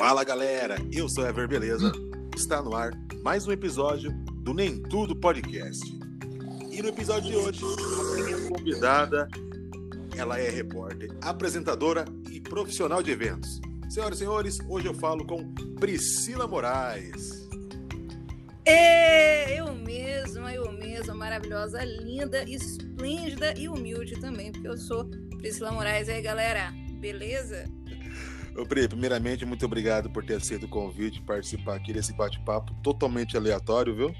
Fala galera, eu sou Ever Beleza. Está no ar mais um episódio do Nem Tudo Podcast. E no episódio de hoje, a minha convidada, ela é repórter, apresentadora e profissional de eventos. Senhoras e senhores, hoje eu falo com Priscila Moraes. É, eu mesma, eu mesma, maravilhosa, linda, esplêndida e humilde também, porque eu sou Priscila Moraes. E aí, galera, beleza? Ô, Pri, primeiramente, muito obrigado por ter aceito o convite, participar aqui desse bate-papo totalmente aleatório, viu?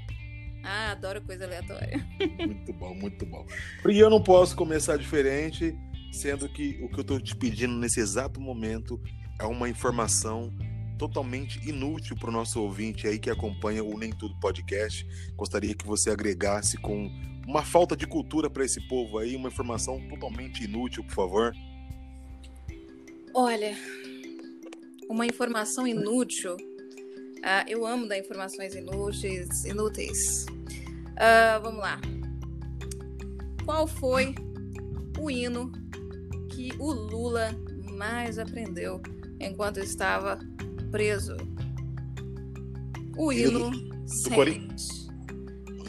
Ah, adoro coisa aleatória. Muito bom, muito bom. Pri, eu não posso começar diferente, sendo que o que eu estou te pedindo nesse exato momento é uma informação totalmente inútil para o nosso ouvinte aí que acompanha o Nem Tudo Podcast. Gostaria que você agregasse com uma falta de cultura para esse povo aí, uma informação totalmente inútil, por favor. Olha, uma informação inútil. Uh, eu amo dar informações inúteis. inúteis. Uh, vamos lá. Qual foi o hino que o Lula mais aprendeu enquanto estava preso? O hino Sente.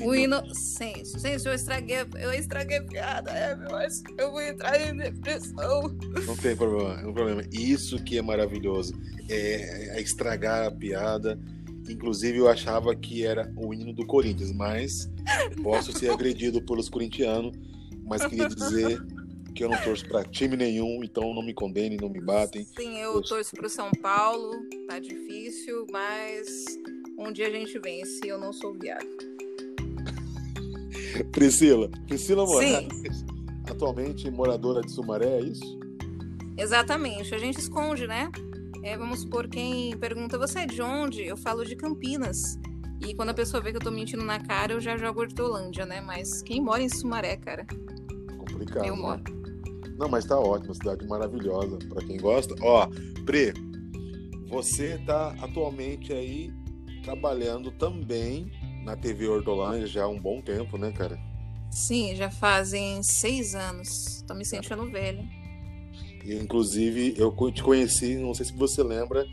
O inocente. Gente, eu estraguei, eu estraguei a piada, é, mas eu vou entrar em depressão. Não tem problema, não tem problema. Isso que é maravilhoso. É, é estragar a piada. Inclusive, eu achava que era o hino do Corinthians, mas posso ser agredido pelos corintianos. Mas queria dizer que eu não torço para time nenhum, então não me condenem, não me batem. Sim, eu, eu... torço para o São Paulo, tá difícil, mas um dia a gente vence. Eu não sou viado. Priscila. Priscila Moraes, Sim. atualmente moradora de Sumaré, é isso? Exatamente. A gente esconde, né? É, vamos supor, quem pergunta, você é de onde? Eu falo de Campinas. E quando a pessoa vê que eu tô mentindo na cara, eu já jogo Hortolândia, né? Mas quem mora em Sumaré, cara? Complicado. Eu né? moro. Não, mas tá ótimo, cidade maravilhosa. para quem gosta. Ó, Pri, você tá atualmente aí trabalhando também na TV Hortolândia já há um bom tempo, né, cara? Sim, já fazem seis anos. Tô me sentindo velha. E, inclusive, eu te conheci, não sei se você lembra,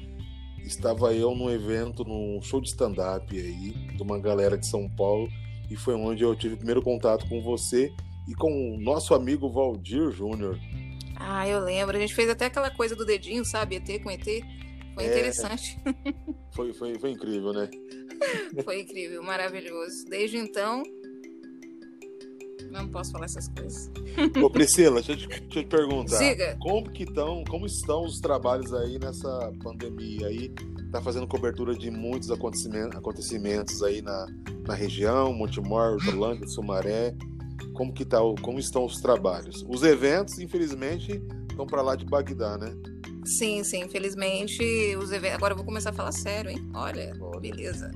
estava eu num evento, num show de stand-up aí, de uma galera de São Paulo, e foi onde eu tive o primeiro contato com você e com o nosso amigo Valdir Júnior. Ah, eu lembro. A gente fez até aquela coisa do dedinho, sabe? ET com ET. Foi é, interessante. Foi, foi, foi incrível, né? Foi incrível, maravilhoso. Desde então, não posso falar essas coisas. Ô Priscila, deixa eu te, deixa eu te perguntar. Siga. Como que estão, como estão os trabalhos aí nessa pandemia aí? Tá fazendo cobertura de muitos acontecimentos, acontecimentos aí na, na região, Montemor, Hortolândia, Sumaré. Como que tá, como estão os trabalhos? Os eventos, infelizmente, estão para lá de Bagdá, né? Sim, sim, infelizmente os eventos. Agora eu vou começar a falar sério, hein? Olha, beleza.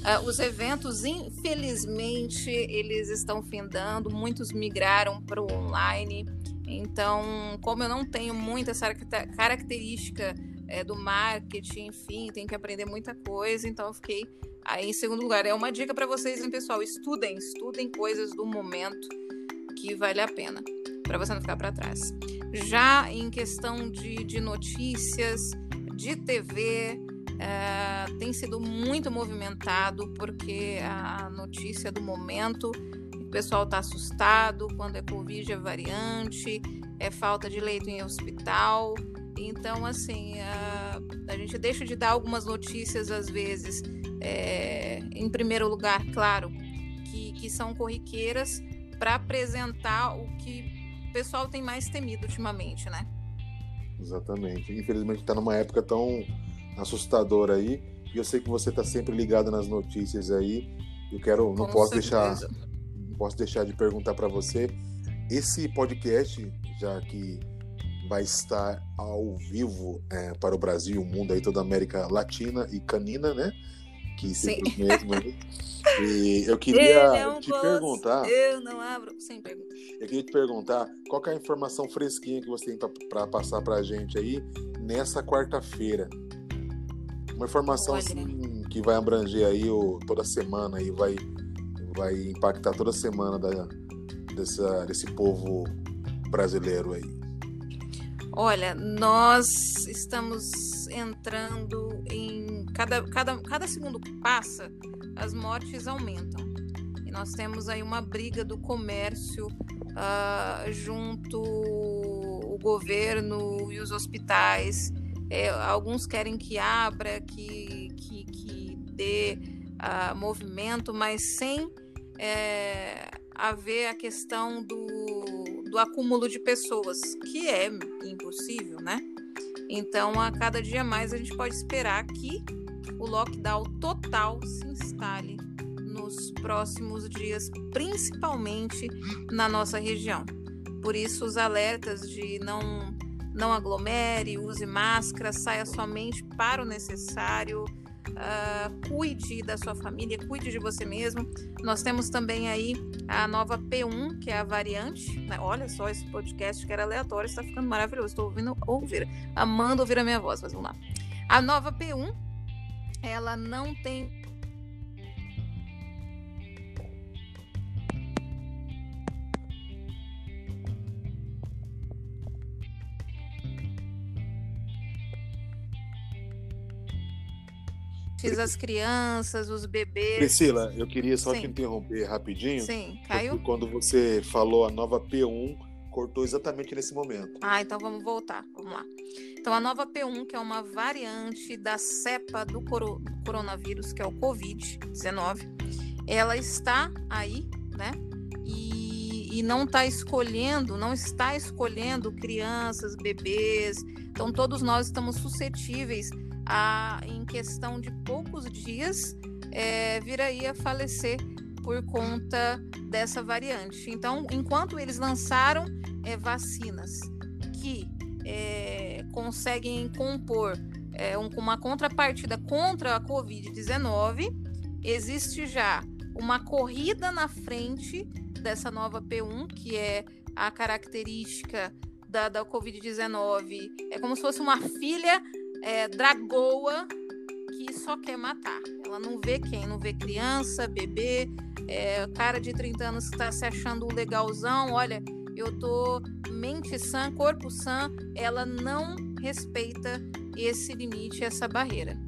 Uh, os eventos, infelizmente, eles estão findando, muitos migraram para o online. Então, como eu não tenho muita essa característica é, do marketing, enfim, tenho que aprender muita coisa, então eu fiquei aí em segundo lugar. É uma dica para vocês, hein, pessoal? Estudem, estudem coisas do momento que vale a pena, para você não ficar para trás. Já em questão de, de notícias, de TV, é, tem sido muito movimentado porque a notícia do momento, o pessoal está assustado quando é Covid, é variante, é falta de leito em hospital. Então, assim, a, a gente deixa de dar algumas notícias às vezes, é, em primeiro lugar, claro, que, que são corriqueiras, para apresentar o que o pessoal tem mais temido ultimamente, né? Exatamente. Infelizmente está numa época tão assustadora aí. E eu sei que você está sempre ligado nas notícias aí. Eu quero, não Com posso certeza. deixar, não posso deixar de perguntar para você. Esse podcast, já que vai estar ao vivo é, para o Brasil, o mundo aí, toda a América Latina e Canina, né? Que simplesmente. E eu queria eu te perguntar. Eu não abro sem pergunta. Eu queria te perguntar qual é a informação fresquinha que você tem para passar para a gente aí nessa quarta-feira. Uma informação assim, que vai abranger aí o, toda semana aí vai vai impactar toda semana da, dessa, desse povo brasileiro aí. Olha, nós estamos entrando em cada, cada, cada segundo que passa, as mortes aumentam. E nós temos aí uma briga do comércio uh, junto o governo e os hospitais. É, alguns querem que abra, que, que, que dê uh, movimento, mas sem é, haver a questão do, do acúmulo de pessoas, que é impossível, né? Então, a cada dia mais a gente pode esperar que o lockdown total se instale nos próximos dias, principalmente na nossa região. Por isso, os alertas de não, não aglomere, use máscara, saia somente para o necessário, uh, cuide da sua família, cuide de você mesmo. Nós temos também aí a nova P1, que é a variante. Né? Olha só esse podcast que era aleatório, está ficando maravilhoso. Estou ouvindo ouvir, amando ouvir a minha voz, mas vamos lá. A nova P1, ela não tem as crianças, os bebês. Priscila, eu queria só Sim. te interromper rapidinho. Sim, caiu? Quando você falou a nova P1, cortou exatamente nesse momento. Ah, então vamos voltar. Vamos lá. Então, a nova P1, que é uma variante da cepa do coronavírus, que é o Covid-19, ela está aí, né? E, e não está escolhendo, não está escolhendo crianças, bebês. Então, todos nós estamos suscetíveis a, em questão de poucos dias, é, vir aí a falecer por conta dessa variante. Então, enquanto eles lançaram é, vacinas que é, conseguem compor é, um, uma contrapartida contra a Covid-19, existe já uma corrida na frente dessa nova P1, que é a característica da, da Covid-19. É como se fosse uma filha é, dragoa que só quer matar. Ela não vê quem, não vê criança, bebê, é, cara de 30 anos que está se achando legalzão. Olha, eu tô mente sã, corpo sã. Ela não respeita esse limite, essa barreira.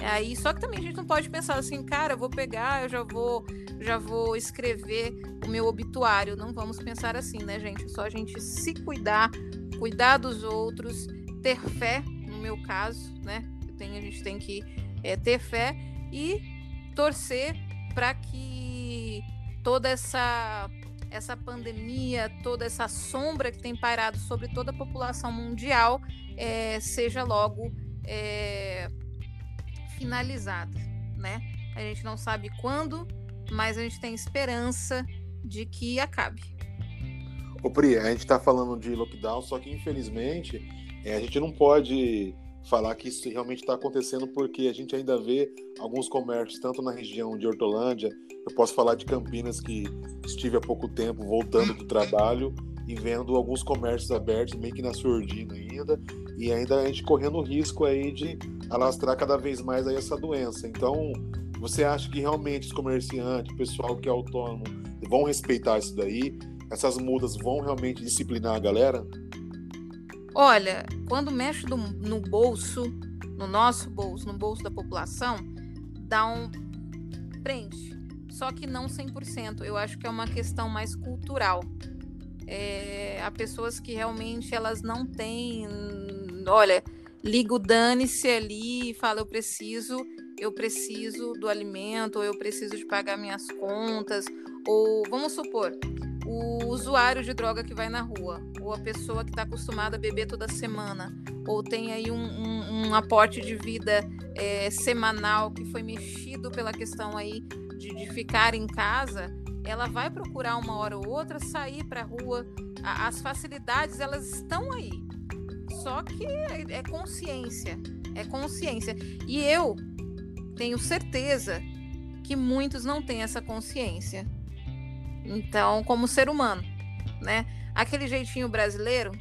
É aí, só que também a gente não pode pensar assim, cara, eu vou pegar, eu já vou, já vou escrever o meu obituário. Não vamos pensar assim, né, gente? É só a gente se cuidar, cuidar dos outros, ter fé meu caso, né? Tenho, a gente tem que é, ter fé e torcer para que toda essa essa pandemia, toda essa sombra que tem pairado sobre toda a população mundial é, seja logo é, finalizada, né? A gente não sabe quando, mas a gente tem esperança de que acabe. Ô Pri, a gente está falando de lockdown, só que infelizmente é, a gente não pode falar que isso realmente está acontecendo porque a gente ainda vê alguns comércios, tanto na região de Hortolândia, eu posso falar de Campinas, que estive há pouco tempo voltando do trabalho e vendo alguns comércios abertos, meio que na surdina ainda, e ainda a gente correndo o risco aí de alastrar cada vez mais aí essa doença. Então, você acha que realmente os comerciantes, o pessoal que é autônomo, vão respeitar isso daí? Essas mudas vão realmente disciplinar a galera? Olha, quando mexe do, no bolso, no nosso bolso, no bolso da população, dá um prende. Só que não 100%. Eu acho que é uma questão mais cultural. É, há pessoas que realmente elas não têm. Olha, liga o dane-se ali e fala: eu preciso, eu preciso do alimento, ou eu preciso de pagar minhas contas. Ou vamos supor, o usuário de droga que vai na rua, ou a pessoa que está acostumada a beber toda semana, ou tem aí um, um, um aporte de vida é, semanal que foi mexido pela questão aí de, de, ficar em casa, ela vai procurar uma hora ou outra sair para a rua. as facilidades elas estão aí, só que é, é consciência, é consciência. E eu tenho certeza que muitos não têm essa consciência. Então, como ser humano, né? Aquele jeitinho brasileiro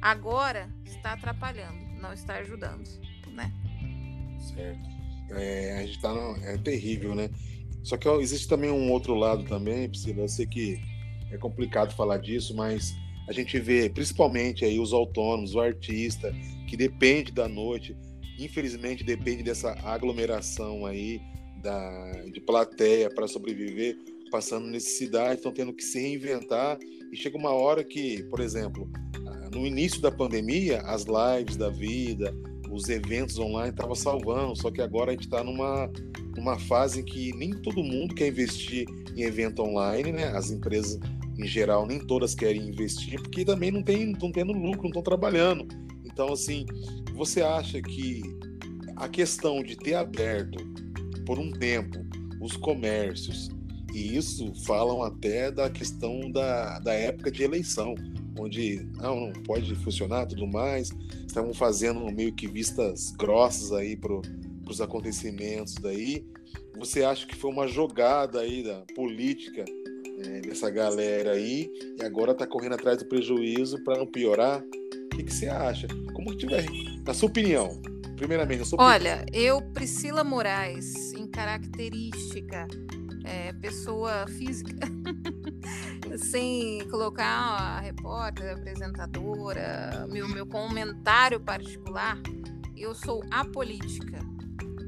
agora está atrapalhando, não está ajudando, né? Certo. É, a gente tá no, é terrível, né? Só que ó, existe também um outro lado também, Priscila. Eu sei que é complicado falar disso, mas a gente vê principalmente aí os autônomos, o artista que depende da noite, infelizmente depende dessa aglomeração aí da, de plateia para sobreviver, passando necessidade, estão tendo que se reinventar e chega uma hora que, por exemplo, no início da pandemia, as lives da vida, os eventos online estavam salvando, só que agora a gente está numa, numa fase em que nem todo mundo quer investir em evento online, né? As empresas em geral nem todas querem investir porque também não tem não tendo lucro, não estão trabalhando. Então assim, você acha que a questão de ter aberto por um tempo os comércios e isso falam até da questão da, da época de eleição, onde não, não pode funcionar tudo mais. Estavam fazendo meio que vistas grossas aí para os acontecimentos daí. Você acha que foi uma jogada aí da política é, dessa galera aí e agora está correndo atrás do prejuízo para não piorar? O que, que você acha? Como que tiver, na sua opinião? Primeiramente, na sua Olha, opinião. eu, Priscila Moraes, em característica é, pessoa física, sem colocar a repórter, a apresentadora, meu, meu comentário particular, eu sou apolítica.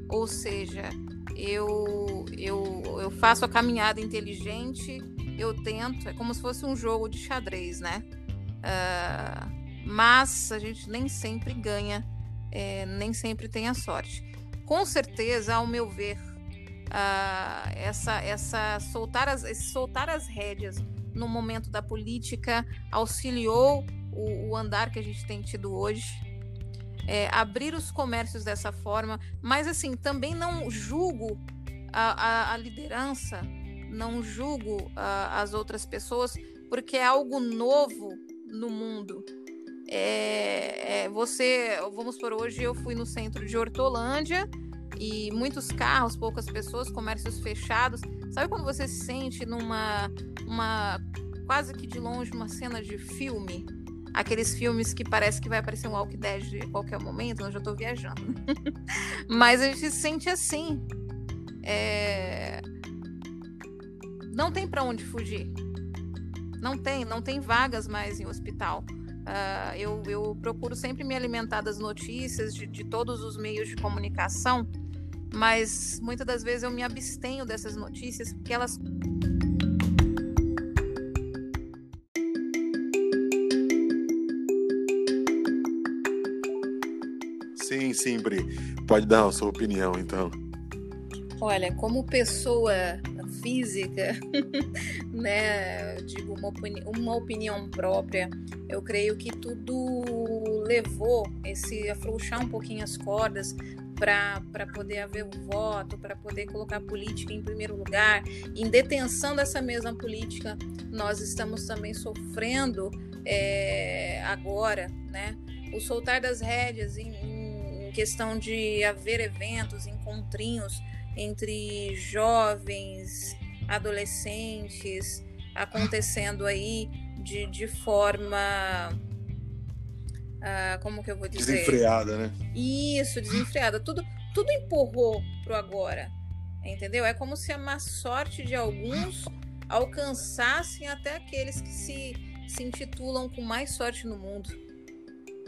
Ou seja, eu, eu, eu faço a caminhada inteligente, eu tento, é como se fosse um jogo de xadrez, né? Uh, mas a gente nem sempre ganha, é, nem sempre tem a sorte. Com certeza, ao meu ver, uh, essa, essa soltar as, soltar as rédeas no momento da política auxiliou o, o andar que a gente tem tido hoje. É, abrir os comércios dessa forma, mas assim, também não julgo a, a, a liderança, não julgo a, as outras pessoas, porque é algo novo no mundo. É, é, você, vamos por hoje, eu fui no centro de Hortolândia e muitos carros, poucas pessoas, comércios fechados. Sabe quando você se sente numa uma quase que de longe uma cena de filme? Aqueles filmes que parece que vai aparecer um Walk Dead a qualquer momento, eu já estou viajando. Mas a gente se sente assim. É... Não tem para onde fugir. Não tem, não tem vagas mais em hospital. Uh, eu, eu, procuro sempre me alimentar das notícias de, de todos os meios de comunicação mas muitas das vezes eu me abstenho dessas notícias porque elas Sim, sim, Bri. Pode dar a sua opinião, então. Olha, como pessoa física, né, digo uma, opini uma opinião própria, eu creio que tudo levou esse afrouxar um pouquinho as cordas para poder haver o voto, para poder colocar a política em primeiro lugar. Em detenção dessa mesma política, nós estamos também sofrendo é, agora, né? O soltar das rédeas em, em questão de haver eventos, encontrinhos entre jovens, adolescentes, acontecendo aí de, de forma ah, como que eu vou dizer? Desenfreada, né? Isso, desenfreada. Tudo, tudo empurrou pro agora. Entendeu? É como se a má sorte de alguns alcançassem até aqueles que se, se intitulam com mais sorte no mundo.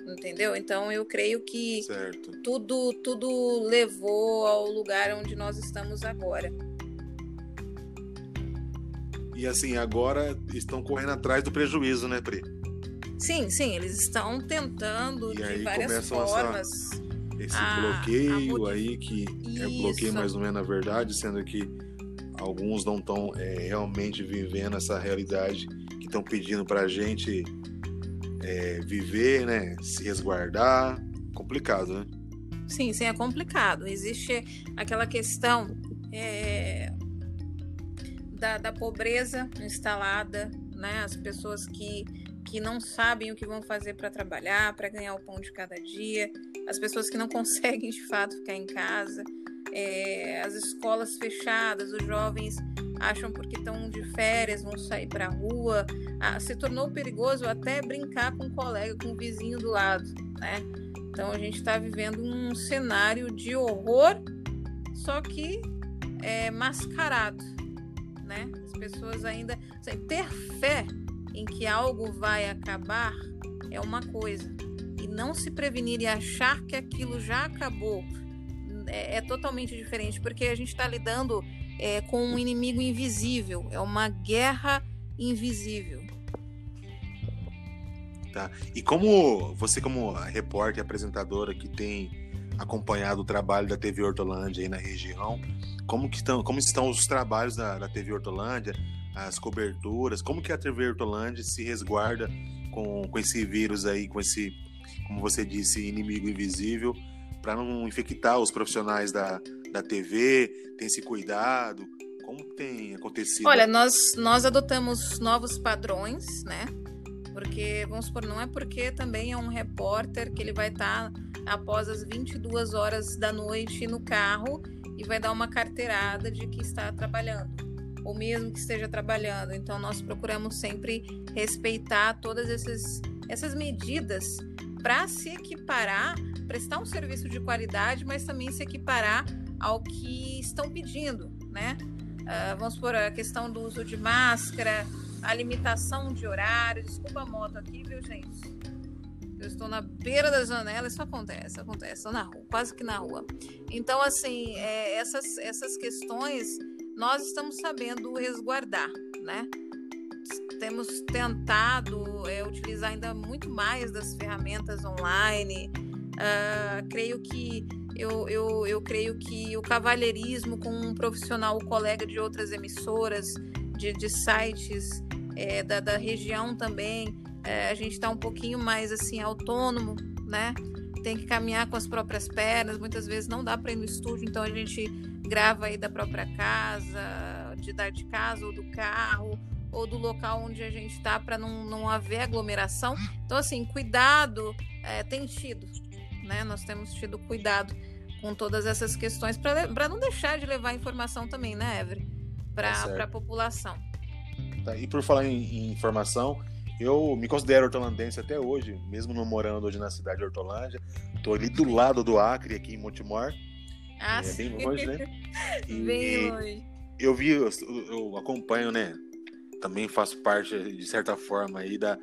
Entendeu? Então eu creio que certo. tudo tudo levou ao lugar onde nós estamos agora. E assim, agora estão correndo atrás do prejuízo, né, Pri? Sim, sim, eles estão tentando e de várias formas. Essa, esse a, bloqueio a aí, que Isso. é bloqueio mais ou menos na verdade, sendo que alguns não estão é, realmente vivendo essa realidade que estão pedindo para a gente é, viver, né? Se resguardar. Complicado, né? Sim, sim, é complicado. Existe aquela questão é, da, da pobreza instalada, né? As pessoas que que não sabem o que vão fazer para trabalhar, para ganhar o pão de cada dia, as pessoas que não conseguem de fato ficar em casa, é, as escolas fechadas, os jovens acham porque estão de férias vão sair para a rua, ah, se tornou perigoso até brincar com um colega, com um vizinho do lado, né? Então a gente está vivendo um cenário de horror, só que é, mascarado, né? As pessoas ainda ter fé em que algo vai acabar é uma coisa. E não se prevenir e achar que aquilo já acabou é, é totalmente diferente, porque a gente está lidando é, com um inimigo invisível, é uma guerra invisível. Tá. E como você, como repórter e apresentadora que tem acompanhado o trabalho da TV Hortolândia aí na região, como, que estão, como estão os trabalhos da, da TV Hortolândia, as coberturas, como que a TV Hortolândia se resguarda com, com esse vírus aí, com esse, como você disse, inimigo invisível, para não infectar os profissionais da, da TV, tem esse cuidado, como tem acontecido? Olha, nós, nós adotamos novos padrões, né? Porque, vamos supor, não é porque também é um repórter que ele vai estar tá após as 22 horas da noite no carro e vai dar uma carteirada de que está trabalhando, ou mesmo que esteja trabalhando. Então, nós procuramos sempre respeitar todas essas, essas medidas para se equiparar, prestar um serviço de qualidade, mas também se equiparar ao que estão pedindo, né? Uh, vamos por a questão do uso de máscara, a limitação de horário. Desculpa a moto aqui, viu, gente? Eu estou na beira da janela, isso acontece, acontece, estou na rua, quase que na rua. Então, assim, é, essas, essas questões nós estamos sabendo resguardar, né? Temos tentado é, utilizar ainda muito mais das ferramentas online. Uh, creio que eu, eu, eu creio que o cavalheirismo com um profissional, colega de outras emissoras, de, de sites é, da, da região também, é, a gente está um pouquinho mais assim autônomo, né? Tem que caminhar com as próprias pernas, muitas vezes não dá para ir no estúdio, então a gente grava aí da própria casa, de dar de casa ou do carro ou do local onde a gente está para não, não haver aglomeração. Então, assim, cuidado é, tem tido, né? Nós temos tido cuidado com todas essas questões para não deixar de levar informação também, né, Ever? Para tá a população. Tá, e por falar em, em, informação, eu me considero hortolandense até hoje, mesmo não morando hoje na cidade de Hortolândia. Estou ali do lado do Acre, aqui em Montemor. Ah, é bem longe, né? E bem longe. Eu vi, eu, eu acompanho, né? Também faço parte, de certa forma, aí da,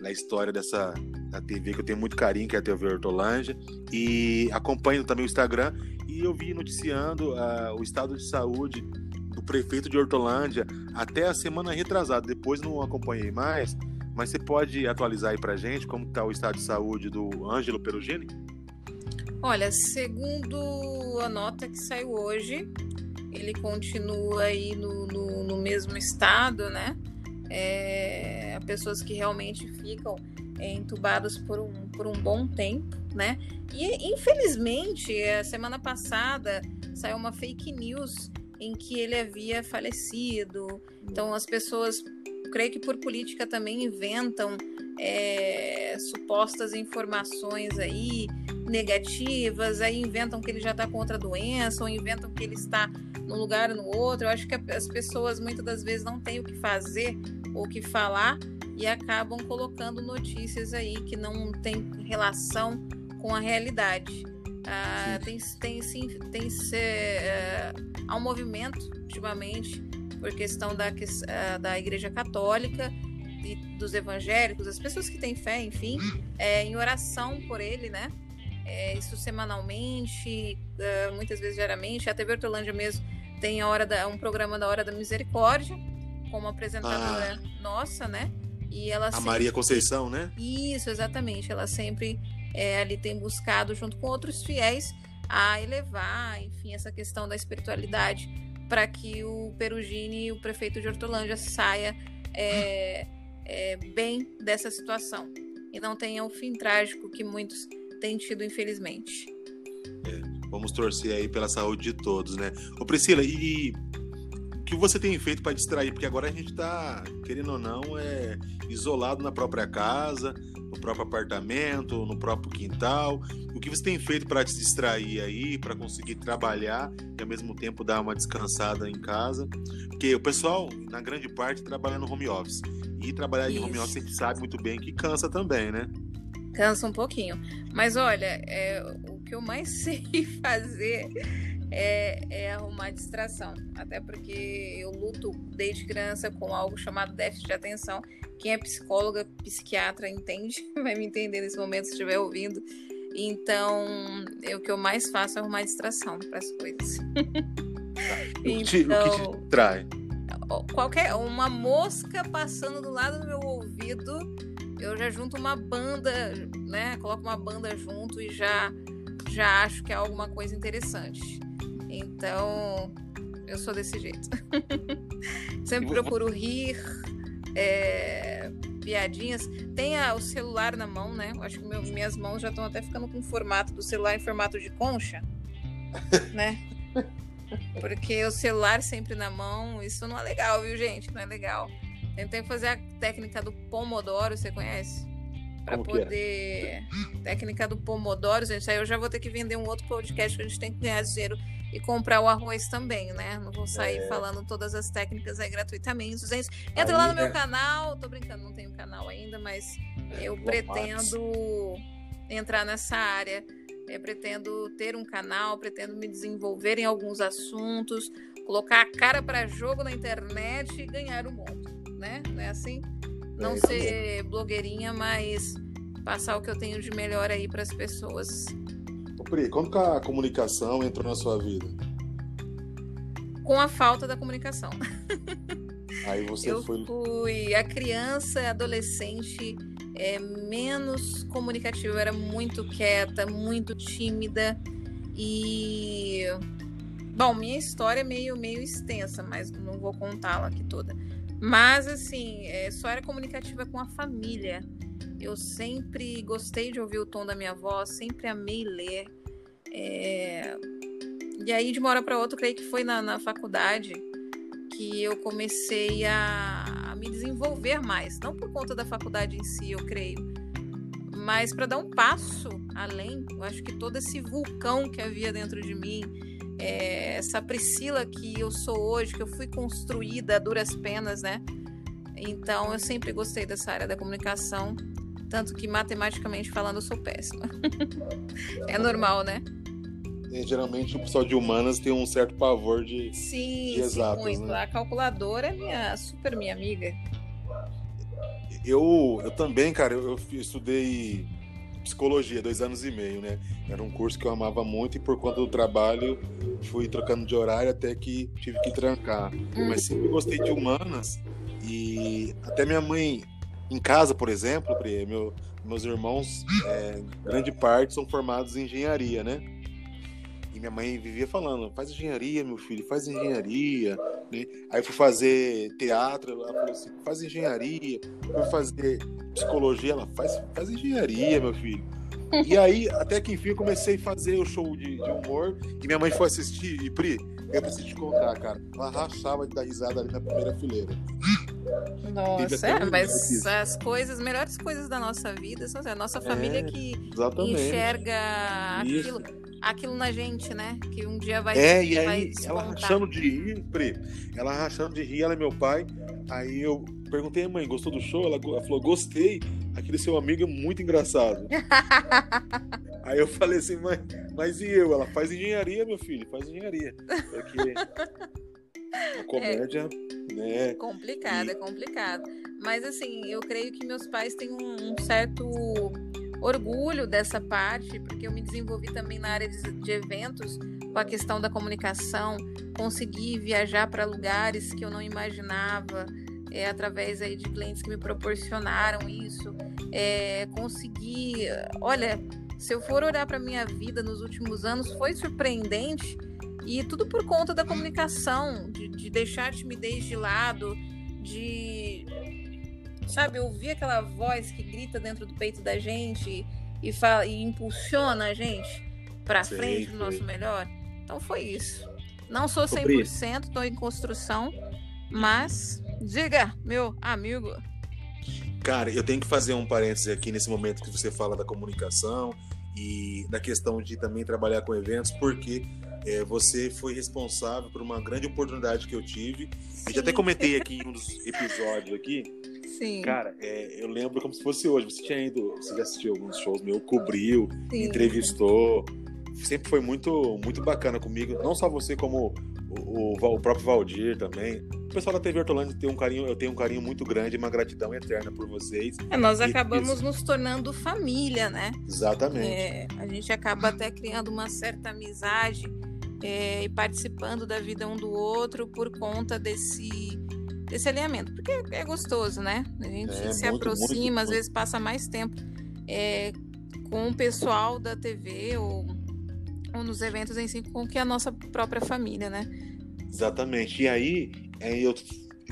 da história dessa da TV que eu tenho muito carinho, que é a TV Hortolândia. E acompanho também o Instagram. E eu vi noticiando uh, o estado de saúde do prefeito de Hortolândia até a semana retrasada. Depois não acompanhei mais mas você pode atualizar aí para gente como está o estado de saúde do Ângelo Perugini? Olha, segundo a nota que saiu hoje, ele continua aí no, no, no mesmo estado, né? É, pessoas que realmente ficam entubadas por um, por um bom tempo, né? E infelizmente, a semana passada saiu uma fake news em que ele havia falecido. Então as pessoas creio que por política também inventam é, supostas informações aí negativas, aí inventam que ele já está com outra doença, ou inventam que ele está num lugar ou no outro. Eu acho que as pessoas muitas das vezes não têm o que fazer ou o que falar e acabam colocando notícias aí que não tem relação com a realidade. Ah, tem, tem, sim, tem se, uh, há um movimento ultimamente por questão da, eh, da Igreja Católica e dos evangélicos, as pessoas que têm fé, enfim, é, em oração por ele, né? É, isso semanalmente, uh, muitas vezes diariamente. A TV Hortolândia mesmo tem a hora da, um programa da Hora da Misericórdia, como apresentadora ah, nossa, né? E ela a sempre... Maria Conceição, né? Isso, exatamente. Ela sempre é, ali tem buscado, junto com outros fiéis, a elevar, enfim, essa questão da espiritualidade para que o Perugini, o prefeito de Hortolândia, saia é, é, bem dessa situação e não tenha o fim trágico que muitos têm tido, infelizmente. É, vamos torcer aí pela saúde de todos, né? Ô Priscila, e que você tem feito para distrair? Porque agora a gente está, querendo ou não, é isolado na própria casa, no próprio apartamento, no próprio quintal. O que você tem feito para te distrair aí, para conseguir trabalhar e ao mesmo tempo dar uma descansada em casa? Porque o pessoal, na grande parte, trabalha no home office. E trabalhar Isso. em home office a gente sabe muito bem que cansa também, né? Cansa um pouquinho. Mas olha, é, o que eu mais sei fazer é, é arrumar distração. Até porque eu luto desde criança com algo chamado déficit de atenção. Quem é psicóloga, psiquiatra, entende, vai me entender nesse momento se estiver ouvindo. Então, é o que eu mais faço é arrumar distração para as coisas. Então, o, que te, o que te então, trai? Qualquer, uma mosca passando do lado do meu ouvido, eu já junto uma banda, né? Coloco uma banda junto e já já acho que é alguma coisa interessante. Então, eu sou desse jeito. Sempre procuro rir, é, piadinhas. Tenha o celular na mão, né? Acho que meu, minhas mãos já estão até ficando com o formato do celular em formato de concha, né? Porque o celular sempre na mão, isso não é legal, viu, gente? Não é legal. Tentei fazer a técnica do Pomodoro, você conhece? Para é? poder. É? Técnica do Pomodoro, gente. Aí eu já vou ter que vender um outro podcast que a gente tem que ganhar dinheiro e comprar o arroz também, né? Não vou sair é. falando todas as técnicas aí gratuitamente. Gente, entra aí, lá no meu é... canal. Tô brincando, não tenho canal ainda, mas eu pretendo entrar nessa área. Eu pretendo ter um canal, pretendo me desenvolver em alguns assuntos, colocar a cara para jogo na internet e ganhar o mundo, né? Não é assim? Não é, ser blogueirinha, mas passar o que eu tenho de melhor aí para as pessoas. Ô Pri, quando que a comunicação entrou na sua vida? Com a falta da comunicação. Aí você eu foi. fui a criança, adolescente é, menos comunicativa, eu era muito quieta, muito tímida e bom, minha história é meio meio extensa, mas não vou contá-la aqui toda. Mas, assim, é, só era comunicativa com a família. Eu sempre gostei de ouvir o tom da minha voz, sempre amei ler. É... E aí, de uma hora para outra, creio que foi na, na faculdade que eu comecei a, a, me desenvolver mais. Não por conta da faculdade em si, eu creio, mas para dar um passo além. Eu acho que todo esse vulcão que havia dentro de mim, é, essa Priscila que eu sou hoje, que eu fui construída a duras penas, né? Então eu sempre gostei dessa área da comunicação, tanto que matematicamente falando eu sou péssima. é normal, né? É, geralmente o pessoal de humanas tem um certo pavor de, sim, de exatas, sim, muito. Né? A calculadora é minha, super minha amiga. Eu, eu também, cara, eu, eu estudei psicologia, dois anos e meio, né? Era um curso que eu amava muito e por conta do trabalho fui trocando de horário até que tive que trancar. Hum. Mas sempre gostei de humanas e até minha mãe em casa, por exemplo, meu, meus irmãos, é, grande parte são formados em engenharia, né? E minha mãe vivia falando, faz engenharia, meu filho, faz engenharia. Né? Aí fui fazer teatro, ela falou assim, faz engenharia. Fui fazer psicologia, ela faz, faz engenharia, meu filho. E aí, até que enfim, eu comecei a fazer o show de, de humor e minha mãe foi assistir. E Pri, eu preciso te contar, cara. Ela rachava de dar risada ali na primeira fileira. Nossa, é, mas as coisas, melhores coisas da nossa vida são a nossa família é, que exatamente. enxerga aquilo aquilo na gente, né? Que um dia vai. É, e aí ela rachando de rir, Pri, ela rachando de rir, ela é meu pai. Aí eu perguntei à mãe, gostou do show? Ela, ela falou, gostei. Aquele seu amigo é muito engraçado. aí eu falei assim, mãe, mas e eu? Ela faz engenharia, meu filho, faz engenharia. Porque a comédia, é. né? Complicado, e... é complicado. Mas assim, eu creio que meus pais têm um certo orgulho dessa parte, porque eu me desenvolvi também na área de, de eventos com a questão da comunicação, consegui viajar para lugares que eu não imaginava, é, através aí de clientes que me proporcionaram isso, é, consegui, olha, se eu for olhar para minha vida nos últimos anos, foi surpreendente e tudo por conta da comunicação, de, de deixar a timidez de lado, de sabe, ouvir aquela voz que grita dentro do peito da gente e, fala, e impulsiona a gente para frente do nosso melhor. Então foi isso. Não sou 100%, estou em construção, mas diga, meu amigo. Cara, eu tenho que fazer um parêntese aqui nesse momento que você fala da comunicação e da questão de também trabalhar com eventos, porque é, você foi responsável por uma grande oportunidade que eu tive. Sim. Eu já até comentei aqui em um dos episódios aqui Sim. Cara, é, eu lembro como se fosse hoje. Você tinha ido, você já assistiu alguns shows meu, cobriu, Sim. entrevistou. sempre foi muito, muito bacana comigo. Não só você, como o, o, o, próprio Valdir também. O pessoal da TV Hortolândia tem um carinho, eu tenho um carinho muito grande e uma gratidão eterna por vocês. É, nós acabamos isso. nos tornando família, né? Exatamente. É, a gente acaba até criando uma certa amizade é, e participando da vida um do outro por conta desse desse alinhamento, porque é gostoso, né? A gente é, se muito, aproxima, muito, às vezes passa mais tempo é, com o pessoal da TV ou nos eventos em si com que a nossa própria família, né? Exatamente. E aí, aí eu,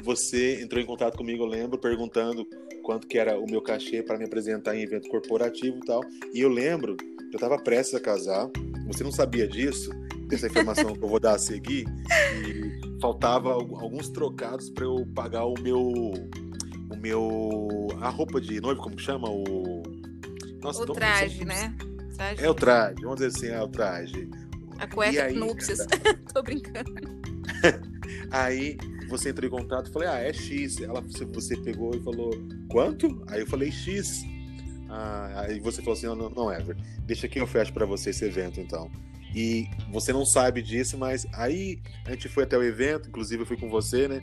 você entrou em contato comigo, eu lembro, perguntando quanto que era o meu cachê para me apresentar em evento corporativo e tal. E eu lembro, eu estava prestes a casar, você não sabia disso, dessa informação que eu vou dar a seguir, e faltava alguns trocados para eu pagar o meu o meu a roupa de noivo, como que chama o Nossa, o traje, né? Traje. É o traje, vamos dizer assim, é o traje. A cueca aí, núpcias. Tô brincando. aí você entrou em contato, falei, ah, é X. Ela, você pegou e falou, quanto? Aí eu falei, X. Ah, aí você falou assim, não, não, Ever, deixa que eu fecho para você esse evento, então. E você não sabe disso, mas aí a gente foi até o evento, inclusive eu fui com você, né?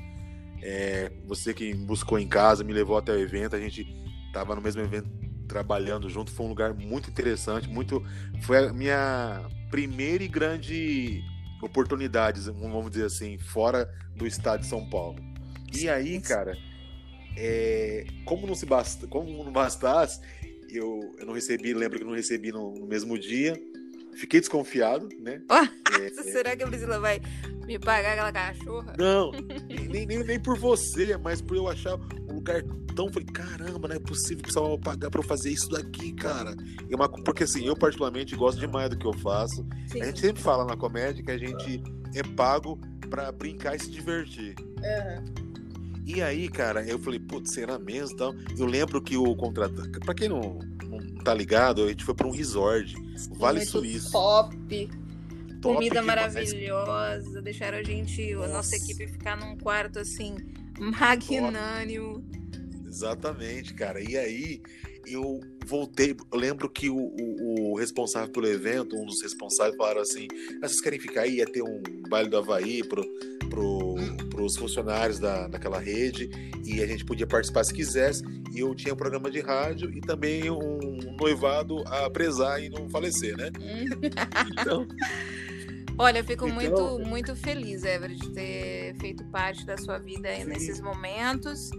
É, você que me buscou em casa, me levou até o evento, a gente tava no mesmo evento trabalhando junto. Foi um lugar muito interessante, muito. Foi a minha primeira e grande oportunidade, vamos dizer assim, fora do estado de São Paulo. E aí, cara, é, como não se basta, como não bastasse, eu, eu não recebi, lembro que não recebi no, no mesmo dia. Fiquei desconfiado, né? é, será que a Priscila vai me pagar aquela cachorra? Não, nem, nem, nem por você, mas por eu achar um lugar tão. Falei, caramba, não é possível que o pessoal vai pagar pra eu fazer isso daqui, cara. É uma, porque assim, eu particularmente gosto demais do que eu faço. Sim. A gente sempre fala na comédia que a gente é pago pra brincar e se divertir. Uhum. E aí, cara, eu falei, putz, será mesmo? Então, eu lembro que o contrato. Pra quem não, não tá ligado, a gente foi pra um resort. Vale Muito Suíço. Top. top Comida maravilhosa. Deixaram a gente, Nossa. a nossa equipe, ficar num quarto assim, magnânimo. Top. Exatamente, cara. E aí eu voltei. Eu lembro que o, o, o, responsável pelo evento, um dos responsáveis, falaram assim: ah, vocês querem ficar aí? Ia ter um baile do Havaí pro, pro, pros funcionários da, daquela rede e a gente podia participar se quisesse. E eu tinha um programa de rádio e também um noivado a prezar e não falecer, né? então. Olha, eu fico então, muito, muito feliz, Everett, de ter feito parte da sua vida nesses momentos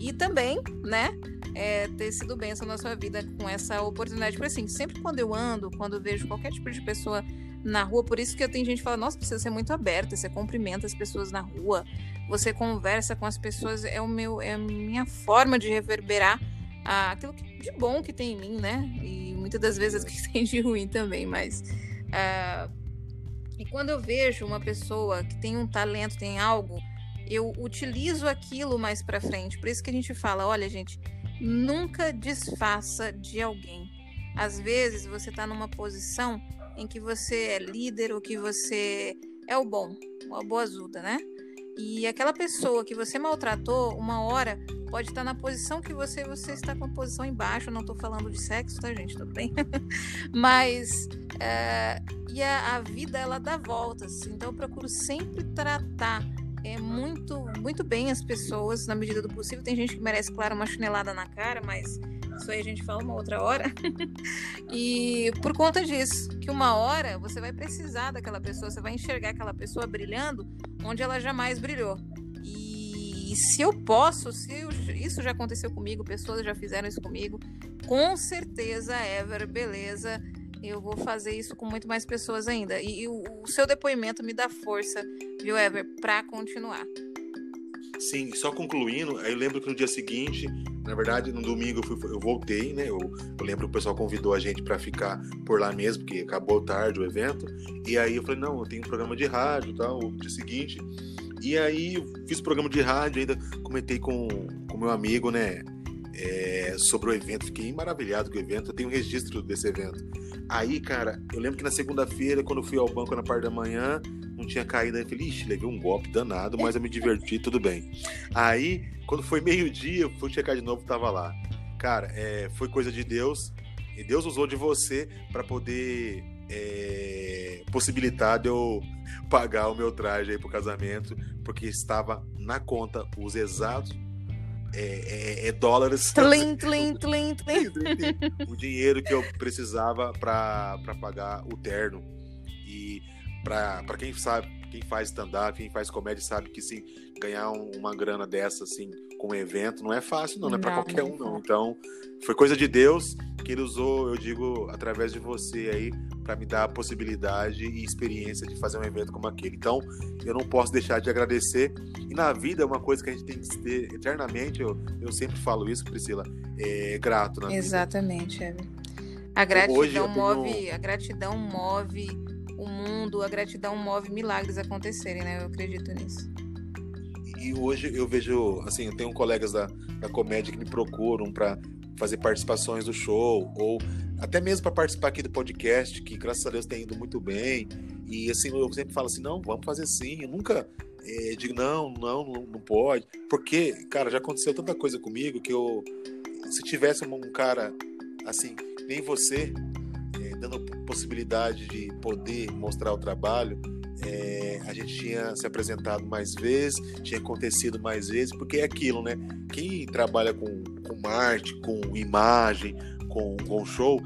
e também, né, é, ter sido bênção na sua vida com essa oportunidade. Porque assim, sempre quando eu ando, quando eu vejo qualquer tipo de pessoa na rua, por isso que eu tenho gente que fala, nossa, precisa ser muito aberta, você cumprimenta as pessoas na rua, você conversa com as pessoas, é o meu, é a minha forma de reverberar aquilo de bom que tem em mim, né? E muitas das vezes que tem de ruim também, mas. Uh, e quando eu vejo uma pessoa que tem um talento, tem algo eu utilizo aquilo mais para frente. Por isso que a gente fala, olha, gente, nunca desfaça de alguém. Às vezes você está numa posição em que você é líder ou que você é o bom, uma boa ajuda, né? E aquela pessoa que você maltratou, uma hora pode estar na posição que você você está com a posição embaixo. não estou falando de sexo, tá, gente? Tudo bem? Mas é, e a, a, vida ela dá voltas. Então eu procuro sempre tratar é muito, muito bem as pessoas na medida do possível. Tem gente que merece, claro, uma chinelada na cara, mas isso aí a gente fala uma outra hora. e por conta disso, que uma hora você vai precisar daquela pessoa, você vai enxergar aquela pessoa brilhando onde ela jamais brilhou. E se eu posso, se eu, isso já aconteceu comigo, pessoas já fizeram isso comigo, com certeza, Ever, beleza eu vou fazer isso com muito mais pessoas ainda. E, e o, o, seu depoimento me dá força, viu, Ever, para continuar. Sim, só concluindo, eu lembro que no dia seguinte, na verdade, no domingo eu, fui, eu voltei, né? Eu, eu, lembro que o pessoal convidou a gente para ficar por lá mesmo, porque acabou tarde o evento. E aí eu falei, não, eu tenho um programa de rádio tal, o dia seguinte. E aí eu fiz programa de rádio, ainda comentei com o meu amigo, né? É, sobre o evento, fiquei maravilhado com o evento, eu tenho um registro desse evento. Aí, cara, eu lembro que na segunda-feira, quando eu fui ao banco na parte da manhã, não tinha caído. Aí eu falei, ixi, levei um golpe danado, mas eu me diverti, tudo bem. Aí, quando foi meio-dia, eu fui checar de novo, tava lá. Cara, é, foi coisa de Deus. E Deus usou de você para poder é, possibilitar de eu pagar o meu traje aí pro casamento, porque estava na conta os exatos é, é, é dólares. Tlim, tlim, tlim, tlim. o dinheiro que eu precisava para pagar o terno. E para quem sabe, quem faz stand-up, quem faz comédia, sabe que se ganhar um, uma grana dessa, assim, com um evento, não é fácil, não, não é para qualquer um, não. Então, foi coisa de Deus que ele usou, eu digo, através de você aí, para me dar a possibilidade e experiência de fazer um evento como aquele. Então, eu não posso deixar de agradecer. E na vida, uma coisa que a gente tem que ter eternamente, eu, eu sempre falo isso, Priscila, é grato na Exatamente, vida. A gratidão tenho... move, a gratidão move o mundo, a gratidão move milagres acontecerem, né? Eu acredito nisso. E hoje eu vejo, assim, eu tenho colegas da, da comédia que me procuram para fazer participações do show, ou até mesmo para participar aqui do podcast, que graças a Deus tem ido muito bem. E assim, eu sempre falo assim: não, vamos fazer sim. Eu nunca é, digo, não, não, não pode. Porque, cara, já aconteceu tanta coisa comigo que eu, se tivesse um cara assim, nem você, é, dando possibilidade de poder mostrar o trabalho, é, a gente tinha se apresentado mais vezes, tinha acontecido mais vezes, porque é aquilo, né? Quem trabalha com, com arte, com imagem, com, com show,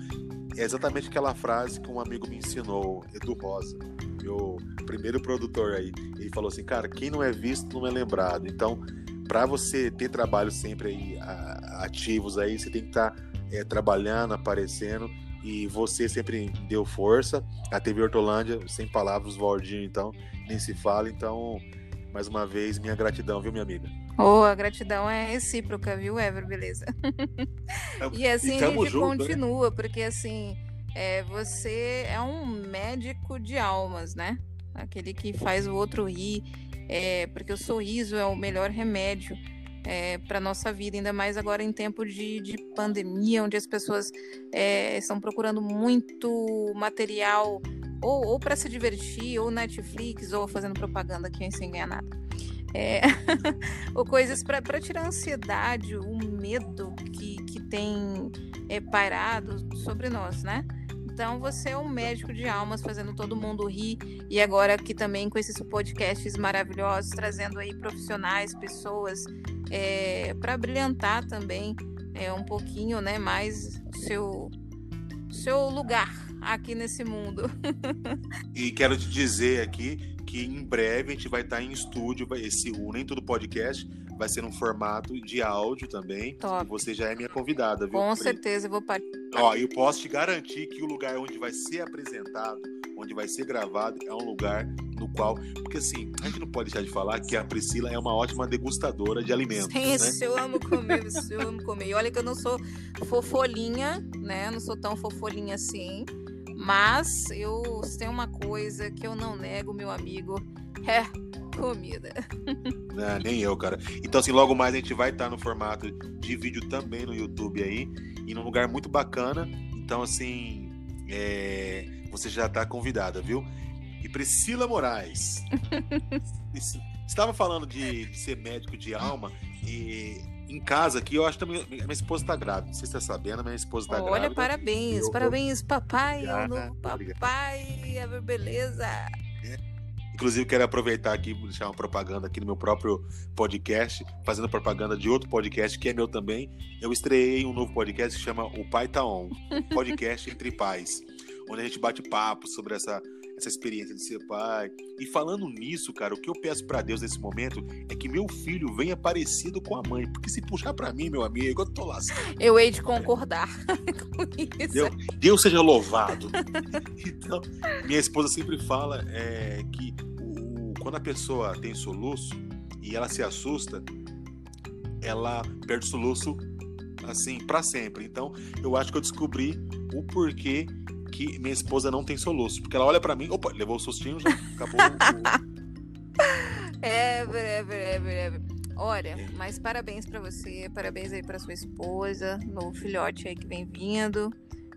é exatamente aquela frase que um amigo me ensinou, Edu Rosa, meu primeiro produtor aí. Ele falou assim, cara, quem não é visto não é lembrado. Então, para você ter trabalho sempre aí ativos aí, você tem que estar tá, é, trabalhando, aparecendo e você sempre deu força. A TV Hortolândia, sem palavras, Valdinho, então, nem se fala. Então, mais uma vez, minha gratidão, viu, minha amiga? Oh, a gratidão é recíproca, viu, Ever? Beleza. e assim e a gente junto, né? continua, né? porque assim, é, você é um médico de almas, né? Aquele que faz o outro rir, é, porque o sorriso é o melhor remédio é, para nossa vida, ainda mais agora em tempo de, de pandemia, onde as pessoas é, estão procurando muito material ou, ou para se divertir, ou Netflix, ou fazendo propaganda aqui sem ganhar nada. É, ou coisas para tirar a ansiedade, o medo que, que tem é, pairado sobre nós, né? Então você é um médico de almas, fazendo todo mundo rir. E agora aqui também com esses podcasts maravilhosos, trazendo aí profissionais, pessoas é, para brilhantar também é, um pouquinho, né, mais seu, seu lugar aqui nesse mundo. e quero te dizer aqui que em breve a gente vai estar em estúdio, esse o Nem Tudo Podcast vai ser um formato de áudio também. Top. Você já é minha convidada, viu? Com certeza, eu vou participar. Ó, eu posso te garantir que o lugar onde vai ser apresentado, onde vai ser gravado, é um lugar no qual. Porque assim, a gente não pode deixar de falar que a Priscila é uma ótima degustadora de alimentos. Sim, né? isso, eu amo comer, isso, eu amo comer. E olha que eu não sou fofolhinha, né? Não sou tão fofolhinha assim. Mas eu tenho uma coisa que eu não nego, meu amigo. É comida. Não, nem eu, cara. Então, assim, logo mais a gente vai estar no formato de vídeo também no YouTube aí, e num lugar muito bacana. Então, assim, é... você já está convidada, viu? E Priscila Moraes. estava falando de, de, ser médico de alma e em casa aqui, eu acho que minha, minha esposa está grávida. Não sei se você está sabendo, minha esposa está grávida. Olha, parabéns, eu, parabéns, papai, é o novo papai, é beleza. Inclusive, quero aproveitar aqui e deixar uma propaganda aqui no meu próprio podcast, fazendo propaganda de outro podcast que é meu também. Eu estreiei um novo podcast que chama O Pai Tá On, podcast entre pais, onde a gente bate papo sobre essa essa experiência de ser pai. E falando nisso, cara, o que eu peço para Deus nesse momento é que meu filho venha parecido com a mãe, porque se puxar para mim, meu amigo, eu tô lascado. Eu hei de concordar com isso. Deus, Deus seja louvado. então, minha esposa sempre fala é, que quando a pessoa tem soluço e ela se assusta, ela perde o soluço assim para sempre. Então, eu acho que eu descobri o porquê que minha esposa não tem soluço, porque ela olha para mim, opa, levou o sustinho, já acabou. é, breve, é, breve. Olha, é. mas parabéns para você, parabéns aí para sua esposa, novo filhote aí que vem vindo.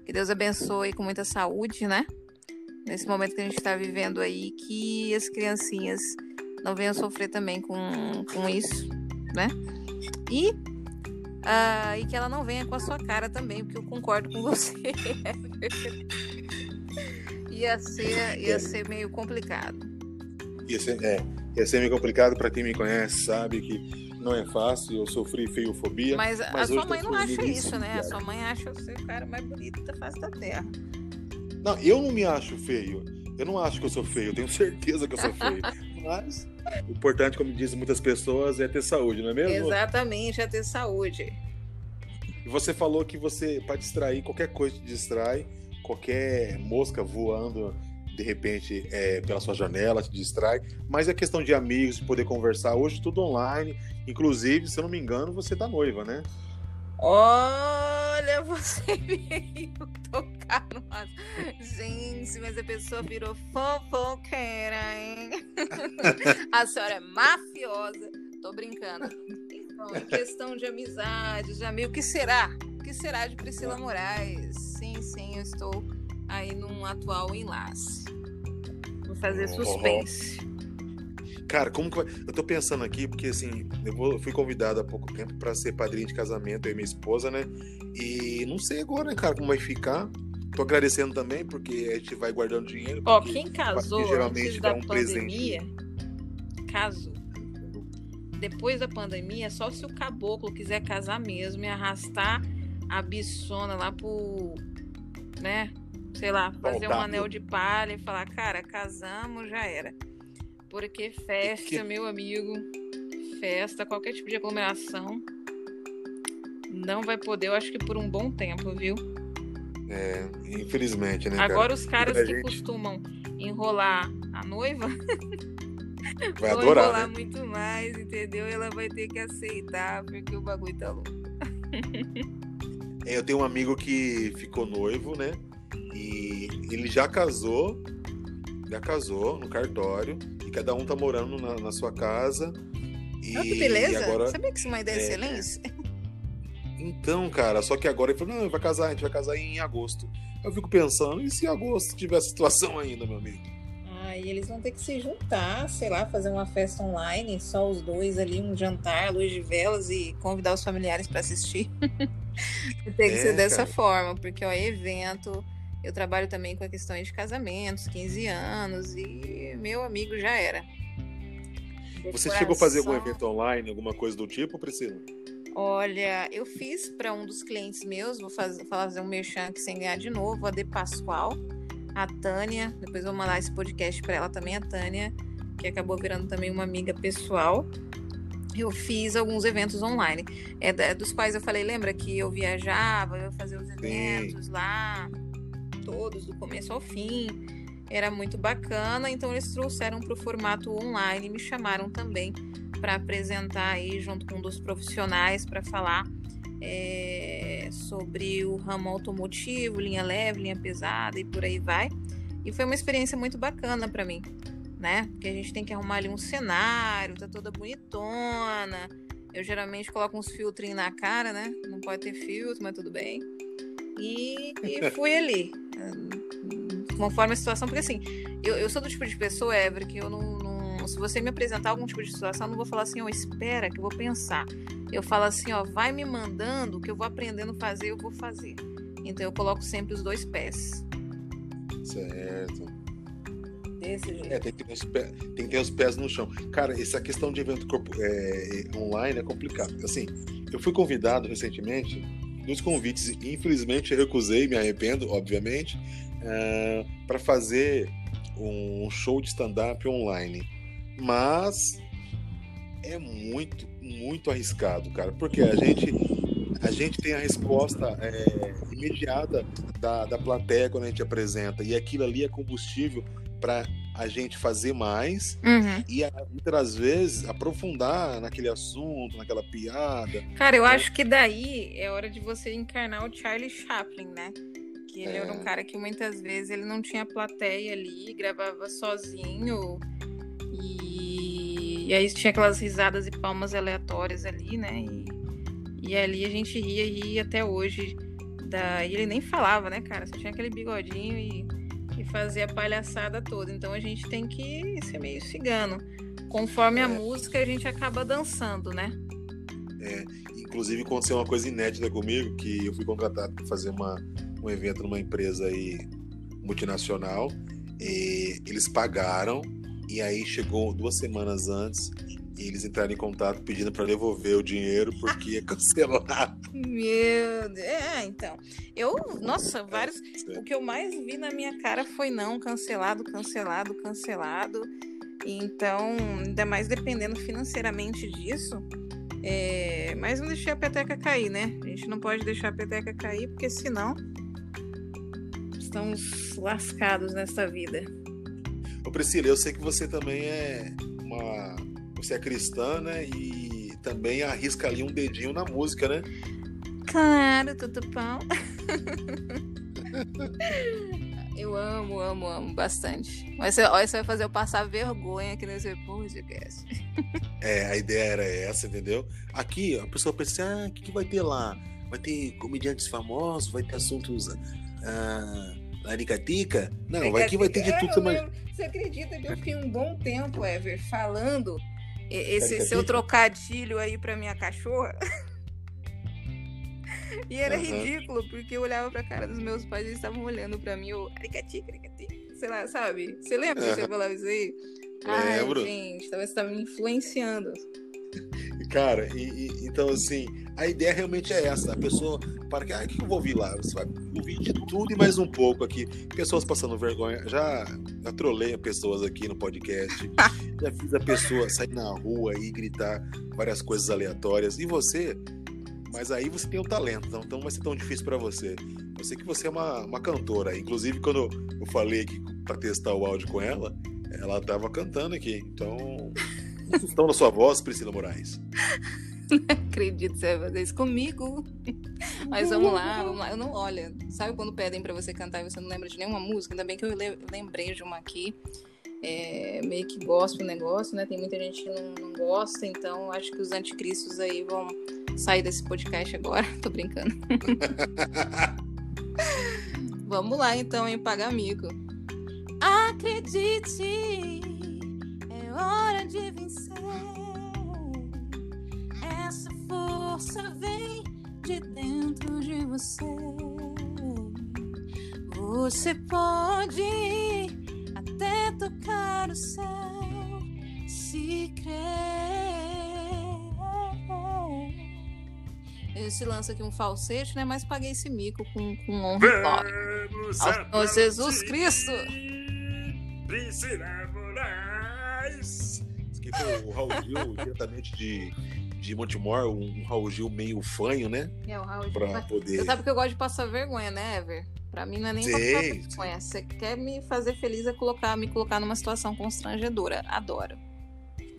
Que Deus abençoe com muita saúde, né? nesse momento que a gente está vivendo aí, que as criancinhas não venham sofrer também com, com isso, né? E, uh, e que ela não venha com a sua cara também, porque eu concordo com você. Ia ser, ia é. ser meio complicado. Ia ser, é, ia ser meio complicado para quem me conhece, sabe que não é fácil, eu sofri feiofobia. Mas, mas a sua mãe não acha isso, né? A sua mãe acha você o cara mais bonito da face da terra. Não, eu não me acho feio. Eu não acho que eu sou feio, eu tenho certeza que eu sou feio. Mas o importante, como dizem muitas pessoas, é ter saúde, não é mesmo? Exatamente, é ter saúde. E você falou que você, para distrair, qualquer coisa te distrai, qualquer mosca voando de repente é, pela sua janela te distrai, mas é questão de amigos, de poder conversar. Hoje tudo online, inclusive, se eu não me engano, você tá noiva, né? Olha, você veio tocar numa. Gente, mas a pessoa virou fofoqueira, hein? a senhora é mafiosa. Tô brincando. Então, em questão de amizade, de amigo, o que será? O que será de Priscila Moraes? Sim, sim, eu estou aí num atual enlace. Vou fazer suspense. Cara, como que vai... Eu tô pensando aqui, porque assim, eu, fui convidado há pouco tempo para ser padrinho de casamento, eu e minha esposa, né? E não sei agora, né, cara, como vai ficar. Tô agradecendo também, porque a gente vai guardando dinheiro. Ó, quem casou geralmente dá um pandemia, presente. casou. Depois da pandemia, só se o caboclo quiser casar mesmo e arrastar a bichona lá pro, né, sei lá, fazer um anel de palha e falar, cara, casamos, já era. Porque festa, que... meu amigo, festa, qualquer tipo de aglomeração, não vai poder, eu acho que por um bom tempo, viu? É, infelizmente, né? Agora cara? os caras que gente... costumam enrolar a noiva vai vão adorar, enrolar né? muito mais, entendeu? Ela vai ter que aceitar porque o bagulho tá louco. é, eu tenho um amigo que ficou noivo, né? E ele já casou, já casou no cartório, e cada um tá morando na, na sua casa. E, oh, que beleza! Agora, Sabia que isso é uma ideia é, excelente? Então, cara, só que agora ele falou: não, vai casar, a gente vai casar em agosto. Eu fico pensando, e se em agosto tiver situação ainda, meu amigo? Ah, e eles vão ter que se juntar, sei lá, fazer uma festa online, só os dois ali, um jantar, luz de velas e convidar os familiares para assistir. Tem que é, ser dessa cara. forma, porque ó, evento eu trabalho também com a questão de casamentos, 15 anos, e meu amigo já era. Você chegou a fazer algum evento online, alguma coisa do tipo, Priscila? Olha, eu fiz para um dos clientes meus, vou fazer, fazer um merchan aqui sem ganhar de novo, a De Pascoal, a Tânia, depois vou mandar esse podcast para ela também, a Tânia, que acabou virando também uma amiga pessoal. Eu fiz alguns eventos online, é, dos quais eu falei, lembra que eu viajava, eu fazia os eventos Sim. lá, todos, do começo ao fim. Era muito bacana, então eles trouxeram para o formato online, me chamaram também para apresentar aí junto com um dos profissionais para falar é, sobre o ramo automotivo, linha leve, linha pesada e por aí vai. E foi uma experiência muito bacana para mim, né? Porque a gente tem que arrumar ali um cenário, tá toda bonitona. Eu geralmente coloco uns filtrinhos na cara, né? Não pode ter filtro, mas tudo bem. E, e fui ali. Conforme a situação, porque assim, eu, eu sou do tipo de pessoa, Ever, que eu não, não, Se você me apresentar algum tipo de situação, eu não vou falar assim, ó, oh, espera que eu vou pensar. Eu falo assim, ó, vai me mandando que eu vou aprendendo a fazer, eu vou fazer. Então eu coloco sempre os dois pés. Certo. Desse jeito. É, tem que, ter, tem que ter os pés no chão. Cara, essa questão de evento corpo, é, online é complicado. Assim, eu fui convidado recentemente dos convites. Infelizmente, recusei, me arrependo, obviamente, eh, para fazer um show de stand-up online. Mas é muito, muito arriscado, cara, porque a gente a gente tem a resposta é, imediata da, da plateia quando a gente apresenta, e aquilo ali é combustível para a gente fazer mais uhum. e muitas vezes aprofundar naquele assunto, naquela piada. Cara, eu né? acho que daí é hora de você encarnar o Charlie Chaplin, né? Que ele é. era um cara que muitas vezes ele não tinha plateia ali, gravava sozinho e, e aí tinha aquelas risadas e palmas aleatórias ali, né? E, e ali a gente ria e ria até hoje. Daí ele nem falava, né, cara? Só tinha aquele bigodinho e e fazer a palhaçada toda. Então a gente tem que ser meio cigano. Conforme é. a música, a gente acaba dançando, né? É, inclusive aconteceu uma coisa inédita comigo, que eu fui contratado para fazer uma, um evento numa empresa aí multinacional. eles pagaram e aí chegou duas semanas antes e eles entraram em contato pedindo para devolver o dinheiro porque ia cancelar. Meu Deus. É, então. Eu, nossa, vários. É, o que eu mais vi na minha cara foi não, cancelado, cancelado, cancelado. Então, ainda mais dependendo financeiramente disso. É... Mas não deixei a peteca cair, né? A gente não pode deixar a peteca cair, porque senão estamos lascados nessa vida. Ô Priscila, eu sei que você também é uma você é cristã, né? E também arrisca ali um dedinho na música, né? Claro, tudo bom. eu amo, amo, amo bastante. Mas você, olha, você vai fazer eu passar vergonha aqui nesse podcast. é, a ideia era essa, entendeu? Aqui, a pessoa pensa, assim, ah, o que, que vai ter lá? Vai ter comediantes famosos, vai ter assuntos. Ah, laricatica? Não, aqui vai ter de tudo. Mas... Você acredita que eu fiquei um bom tempo, Ever, falando esse seu trocadilho aí pra minha cachorra. e era uhum. ridículo, porque eu olhava pra cara dos meus pais e eles estavam olhando pra mim, o aricati, aricati, sei lá, sabe? Você lembra que você falava isso aí? Lembro. Ai, gente, talvez você tá me influenciando. Cara, e, e, então assim, a ideia realmente é essa. A pessoa, para que, ah, o que eu vou ouvir lá? Você vai ouvir de tudo e mais um pouco aqui. Pessoas passando vergonha. Já, já trolei pessoas aqui no podcast. já fiz a pessoa sair na rua e gritar várias coisas aleatórias. E você? Mas aí você tem o talento, então não vai ser tão difícil para você. Eu sei que você é uma, uma cantora. Inclusive, quando eu falei aqui para testar o áudio com ela, ela tava cantando aqui. Então, estão na sua voz, Priscila Moraes. Não acredito que você vai fazer isso comigo. Mas vamos lá, vamos lá. Eu não, olha, sabe quando pedem para você cantar e você não lembra de nenhuma música? Ainda bem que eu lembrei de uma aqui. É, meio que gosto do negócio, né? Tem muita gente que não, não gosta, então acho que os anticristos aí vão sair desse podcast agora. Tô brincando. vamos lá então, em Amigo. Acredite, é hora de vencer. Essa força vem de dentro de você. Você pode até tocar o céu se crer. Esse lança aqui um falsete, né? Mas paguei esse mico com, com honra e Ao Jesus Cristo. Priscila Moraes. Foi o Raul Gil, diretamente de de Montemor, um, um Raul Gil meio fanho, né? É, o Raul Gil. Pra poder... Você sabe que eu gosto de passar vergonha, né, Ever? Pra mim não é nem passar vergonha. Você quer me fazer feliz é colocar, me colocar numa situação constrangedora. Adoro.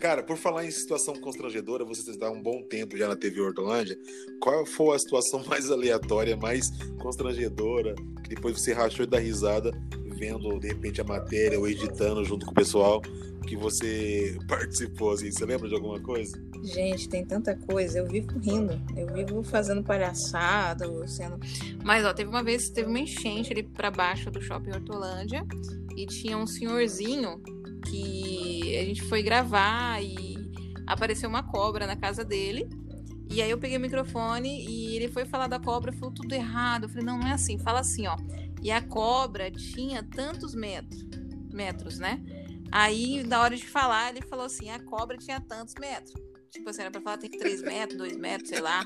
Cara, por falar em situação constrangedora, você está um bom tempo já na TV Hortolândia. Qual foi a situação mais aleatória, mais constrangedora, que depois você rachou da risada vendo, de repente, a matéria ou editando junto com o pessoal? que você participou, assim? Você lembra de alguma coisa? Gente, tem tanta coisa. Eu vivo rindo. Eu vivo fazendo palhaçada, sendo. Mas, ó, teve uma vez, teve uma enchente ali para baixo do shopping Hortolândia e tinha um senhorzinho que a gente foi gravar e apareceu uma cobra na casa dele. E aí eu peguei o microfone e ele foi falar da cobra, falou tudo errado. Eu falei, não, não é assim, fala assim, ó. E a cobra tinha tantos metros, metros, né? Aí, na hora de falar, ele falou assim: a cobra tinha tantos metros. Tipo assim, era pra falar tem 3 metros, 2 metros, sei lá.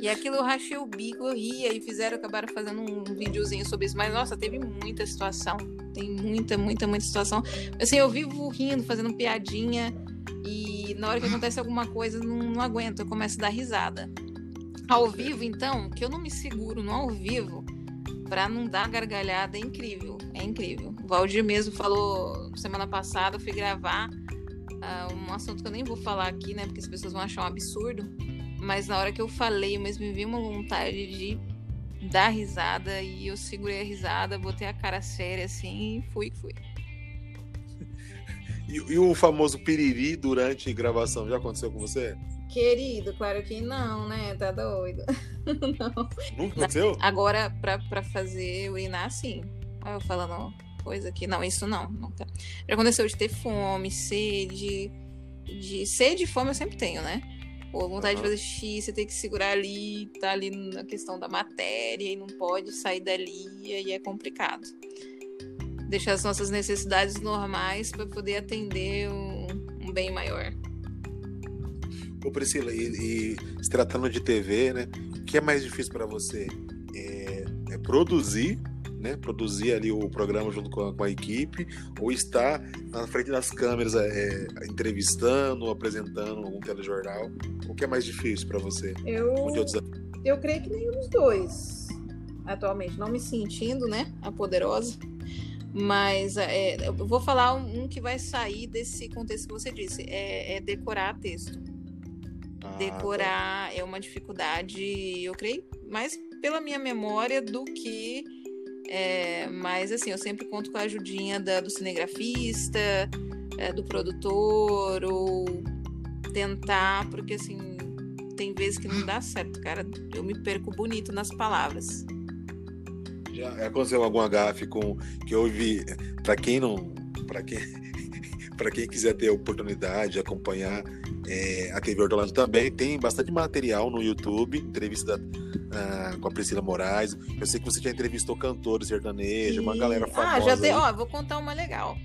E aquilo eu rachei o bico, eu ria e fizeram, acabaram fazendo um videozinho sobre isso. Mas, nossa, teve muita situação. Tem muita, muita, muita situação. Assim, eu vivo rindo, fazendo piadinha. E na hora que acontece alguma coisa, não, não aguento, eu começo a dar risada. Ao vivo, então, que eu não me seguro no ao vivo, para não dar gargalhada é incrível, é incrível. O Valdir mesmo falou semana passada, eu fui gravar uh, um assunto que eu nem vou falar aqui, né, porque as pessoas vão achar um absurdo, mas na hora que eu falei, eu mesmo me vi uma vontade de dar risada e eu segurei a risada, botei a cara séria assim e fui, fui. E, e o famoso piriri durante gravação, já aconteceu com você? Querido, claro que não, né? Tá doido. não. Nunca aconteceu? Agora, pra, pra fazer urinar, sim. Olha eu falando coisa aqui. Não, isso não. Nunca. Já aconteceu de ter fome, sede. De sede e fome eu sempre tenho, né? Ou vontade uhum. de fazer xixi, você tem que segurar ali, tá ali na questão da matéria e não pode sair dali, e aí é complicado. deixar as nossas necessidades normais para poder atender um, um, bem maior. Ô Priscila, e, e, se tratando de TV, né? O que é mais difícil para você? É, é, produzir, né? Produzir ali o programa junto com a, com a, equipe, ou estar na frente das câmeras é, entrevistando, apresentando um telejornal? O que é mais difícil para você? Eu, eu creio que nenhum dos dois atualmente, não me sentindo, né, a poderosa, mas é, eu vou falar um, que vai sair desse contexto que você disse, é, é decorar texto. Ah, tá. decorar tá. é uma dificuldade, eu creio, mais pela minha memória do que é, mas assim, eu sempre conto com a ajudinha da, do cinegrafista, é, do produtor, ou tentar, porque assim, tem vezes que não dá certo, cara. Eu me perco bonito nas palavras. Já aconteceu algum gafe com que eu para quem não, para quem para quem quiser ter a oportunidade de acompanhar é, a TV Hortolândia também, tem bastante material no YouTube, entrevista da, uh, com a Priscila Moraes. Eu sei que você já entrevistou cantores sertanejos, uma galera famosa. Ah, já tem, ó, vou contar uma legal.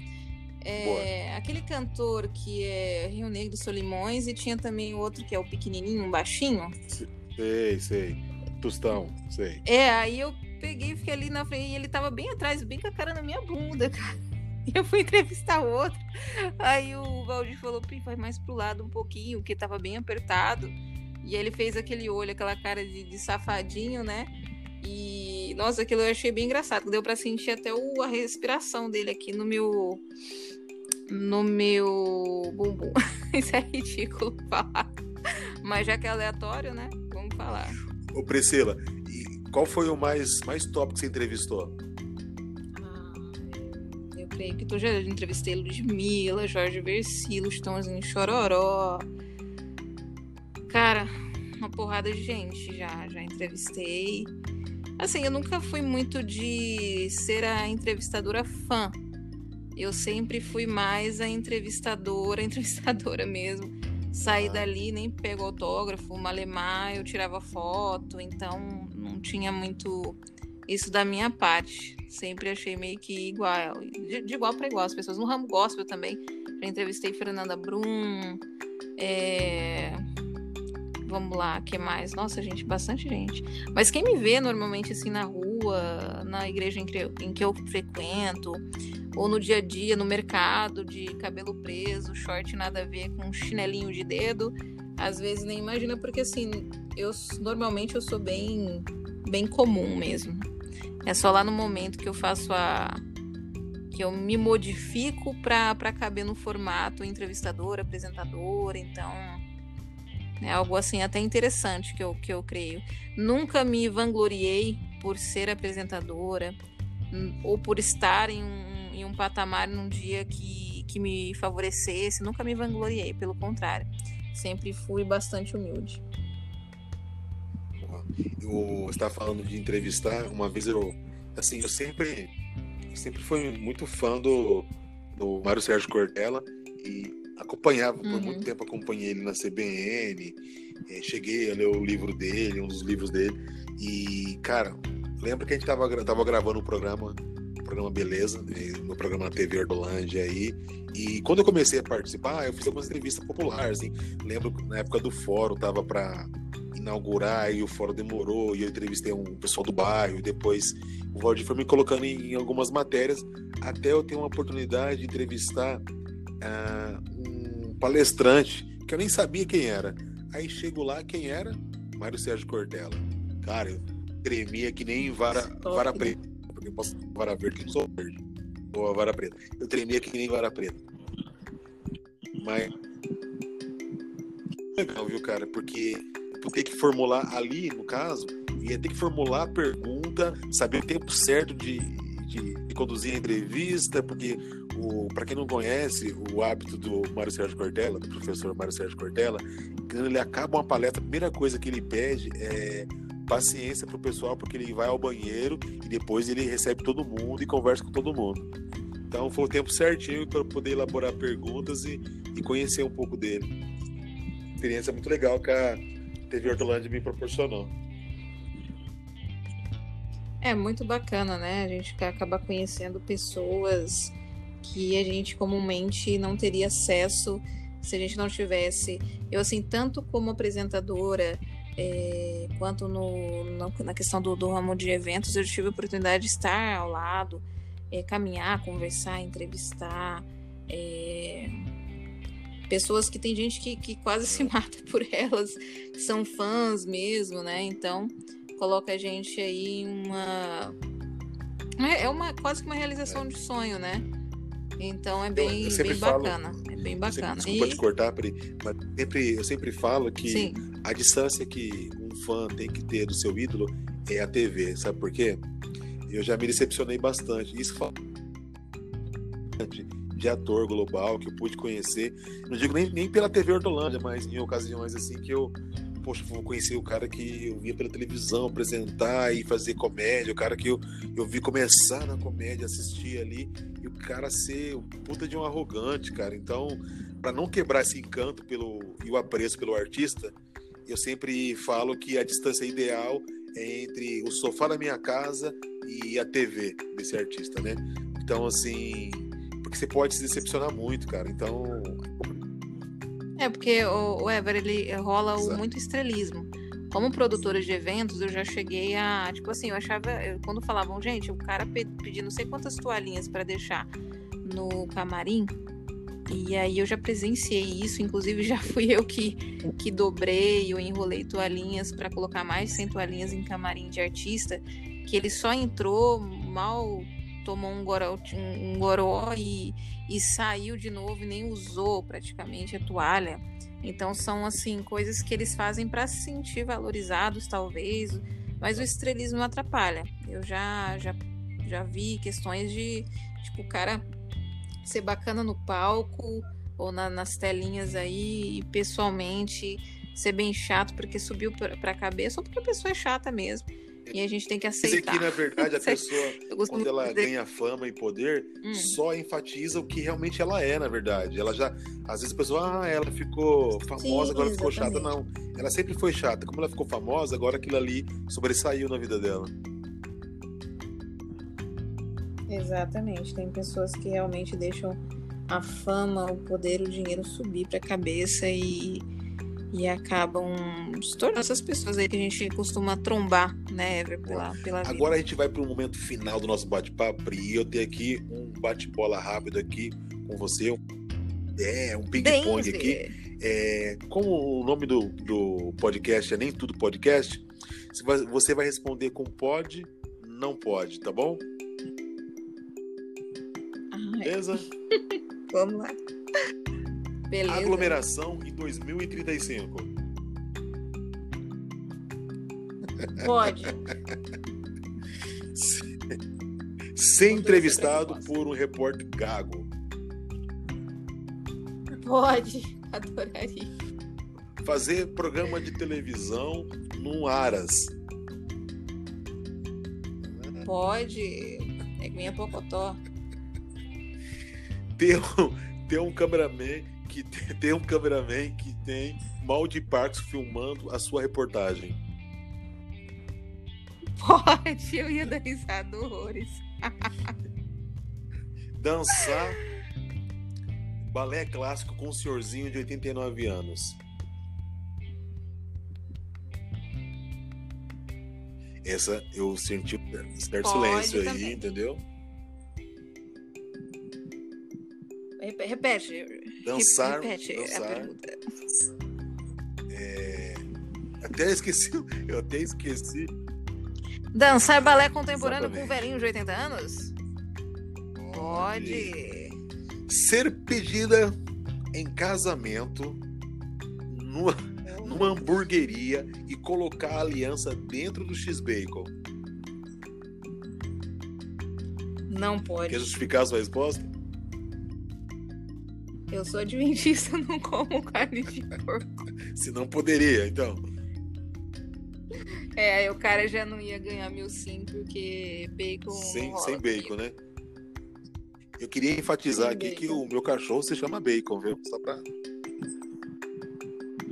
É, aquele cantor que é Rio Negro Solimões e tinha também outro que é o pequenininho, um baixinho. Sei, sei. Tostão, sei. É, aí eu peguei e fiquei ali na frente e ele tava bem atrás, bem com a cara na minha bunda, cara. E eu fui entrevistar o outro. Aí o Valdir falou, Pi, faz mais pro lado um pouquinho, que tava bem apertado. E ele fez aquele olho, aquela cara de, de safadinho, né? E, nossa, aquilo eu achei bem engraçado. Deu para sentir até o, a respiração dele aqui no meu. No meu bumbum. Isso é ridículo falar. Mas já que é aleatório, né? Vamos falar. Ô Priscila, qual foi o mais, mais top que você entrevistou? Eu creio que tu já entrevistei Ludmilla, Jorge Versilo, Estãozinho Chororó. Cara, uma porrada de gente já, já entrevistei. Assim, eu nunca fui muito de ser a entrevistadora fã. Eu sempre fui mais a entrevistadora, entrevistadora mesmo. Saí ah. dali, nem pego autógrafo, malemar, eu tirava foto, então não tinha muito isso da minha parte. Sempre achei meio que igual, de, de igual para igual. As pessoas no ramo gospel também. Já entrevistei Fernanda Brum. É... Vamos lá, que mais? Nossa, gente, bastante gente. Mas quem me vê normalmente assim na rua, na igreja em que, eu, em que eu frequento, ou no dia a dia, no mercado, de cabelo preso, short nada a ver com chinelinho de dedo, às vezes nem imagina, porque assim, eu normalmente eu sou bem, bem comum mesmo. É só lá no momento que eu faço a. que eu me modifico para caber no formato entrevistador, apresentador, então. É algo assim até interessante que eu, que eu creio. Nunca me vangloriei por ser apresentadora hum, ou por estar em um, em um patamar num dia que, que me favorecesse. Nunca me vangloriei, pelo contrário sempre fui bastante humilde. Eu estava falando de entrevistar, uma vez eu, assim, eu sempre, sempre fui muito fã do, do Mário Sérgio Cortella e acompanhava, por uhum. muito tempo acompanhei ele na CBN, é, cheguei a ler o livro dele, um dos livros dele, e, cara, lembro que a gente estava tava gravando um programa programa Beleza, no programa TV Ardolândia aí. E quando eu comecei a participar, eu fiz algumas entrevistas populares. Assim. Lembro na época do fórum, tava para inaugurar e o fórum demorou e eu entrevistei um pessoal do bairro depois o Valdir foi me colocando em, em algumas matérias até eu ter uma oportunidade de entrevistar uh, um palestrante que eu nem sabia quem era. Aí chego lá, quem era? Mário Sérgio Cortella. Cara, eu tremia que nem vara, vara preta porque eu posso vara verde, não sou verde. Ou a vara preta. Eu tremia que nem vara preta. Mas. Legal, viu, cara? Porque eu ter que formular ali, no caso, ia ter que formular a pergunta, saber o tempo certo de, de, de conduzir a entrevista, porque para quem não conhece o hábito do Mário Sérgio Cortella, do professor Mário Sérgio Cortella, quando ele acaba uma palestra, a primeira coisa que ele pede é paciência pro pessoal, porque ele vai ao banheiro e depois ele recebe todo mundo e conversa com todo mundo. Então foi o tempo certinho para poder elaborar perguntas e, e, conhecer um pouco dele. Experiência muito legal que a TV Hortolândia me proporcionou. É muito bacana, né? A gente acaba conhecendo pessoas que a gente comumente não teria acesso se a gente não tivesse. Eu, assim, tanto como apresentadora, é, quanto no, no, na questão do, do, ramo de eventos, eu tive a oportunidade de estar ao lado, é, caminhar, conversar, entrevistar. É, pessoas que tem gente que, que quase se mata por elas, são fãs mesmo, né? Então, coloca a gente aí em uma. É, é uma quase que uma realização de sonho, né? Então é bem, bem falo, bacana. É bem bacana. Desculpa e... te cortar, Pri, mas sempre, eu sempre falo que Sim. a distância que um fã tem que ter do seu ídolo é a TV. Sabe por quê? Eu já me decepcionei bastante. Isso fala de ator global que eu pude conhecer. Não digo nem, nem pela TV Hortolândia, mas em ocasiões assim que eu poxa, vou conhecer o cara que eu via pela televisão apresentar e fazer comédia, o cara que eu, eu vi começar na comédia, assistir ali, e o cara ser o puta de um arrogante, cara. Então, para não quebrar esse encanto pelo e o apreço pelo artista, eu sempre falo que a distância ideal é entre o sofá da minha casa e a TV desse artista, né? Então, assim, porque você pode se decepcionar muito, cara. Então, é, porque o, o Ever, ele rola muito estrelismo. Como produtora de eventos, eu já cheguei a. Tipo assim, eu achava. Eu, quando falavam, gente, o cara pediu não sei quantas toalhinhas para deixar no camarim. E aí eu já presenciei isso, inclusive já fui eu que, que dobrei ou enrolei toalhinhas para colocar mais de 100 toalhinhas em camarim de artista, que ele só entrou mal tomou um goró, um goró e, e saiu de novo e nem usou praticamente a toalha. Então são assim coisas que eles fazem para se sentir valorizados, talvez, mas o estrelismo atrapalha. Eu já já já vi questões de tipo o cara ser bacana no palco ou na, nas telinhas aí e pessoalmente ser bem chato porque subiu para a cabeça ou porque a pessoa é chata mesmo. E a gente tem que aceitar. Mas aqui, na verdade, a pessoa, quando ela dizer... ganha fama e poder, hum. só enfatiza o que realmente ela é, na verdade. Ela já. Às vezes a pessoa, ah, ela ficou famosa, Sim, agora exatamente. ficou chata. Não. Ela sempre foi chata. Como ela ficou famosa, agora aquilo ali sobressaiu na vida dela. Exatamente. Tem pessoas que realmente deixam a fama, o poder, o dinheiro subir para a cabeça e e acabam se tornando essas pessoas aí que a gente costuma trombar, né, Ever, pela, pela vida. Agora a gente vai para o momento final do nosso bate-papo e eu tenho aqui um bate-bola rápido aqui com você. É, um ping-pong aqui. É, como o nome do, do podcast é Nem Tudo Podcast, você vai responder com pode, não pode, tá bom? Ai. Beleza? Vamos lá. Beleza. Aglomeração em 2035. Pode. Ser entrevistado por um repórter gago. Pode, adoraria. Fazer programa de televisão no Aras. Pode. É minha pocotó. Ter um, ter um cameraman que tem um cameraman que tem mal de Parks filmando a sua reportagem. Pode, eu ia dar risada horrores. Dançar balé clássico com um senhorzinho de 89 anos. Essa eu senti um certo Pode silêncio também. aí, entendeu? Repete. Dançar. Repete dançar. a pergunta. É... Até esqueci. Eu até esqueci. Dançar balé contemporâneo Exatamente. com um velhinho de 80 anos? Pode. Ser pedida em casamento numa, numa hamburgueria e colocar a aliança dentro do X-Bacon. Não pode. Quer justificar a sua resposta? Eu sou adventista, não como carne de porco. Se não poderia, então. É, aí o cara já não ia ganhar mil sim, porque bacon. Sem, sem bacon, né? Eu queria enfatizar sem aqui bacon. que o meu cachorro se chama bacon, viu? Só pra.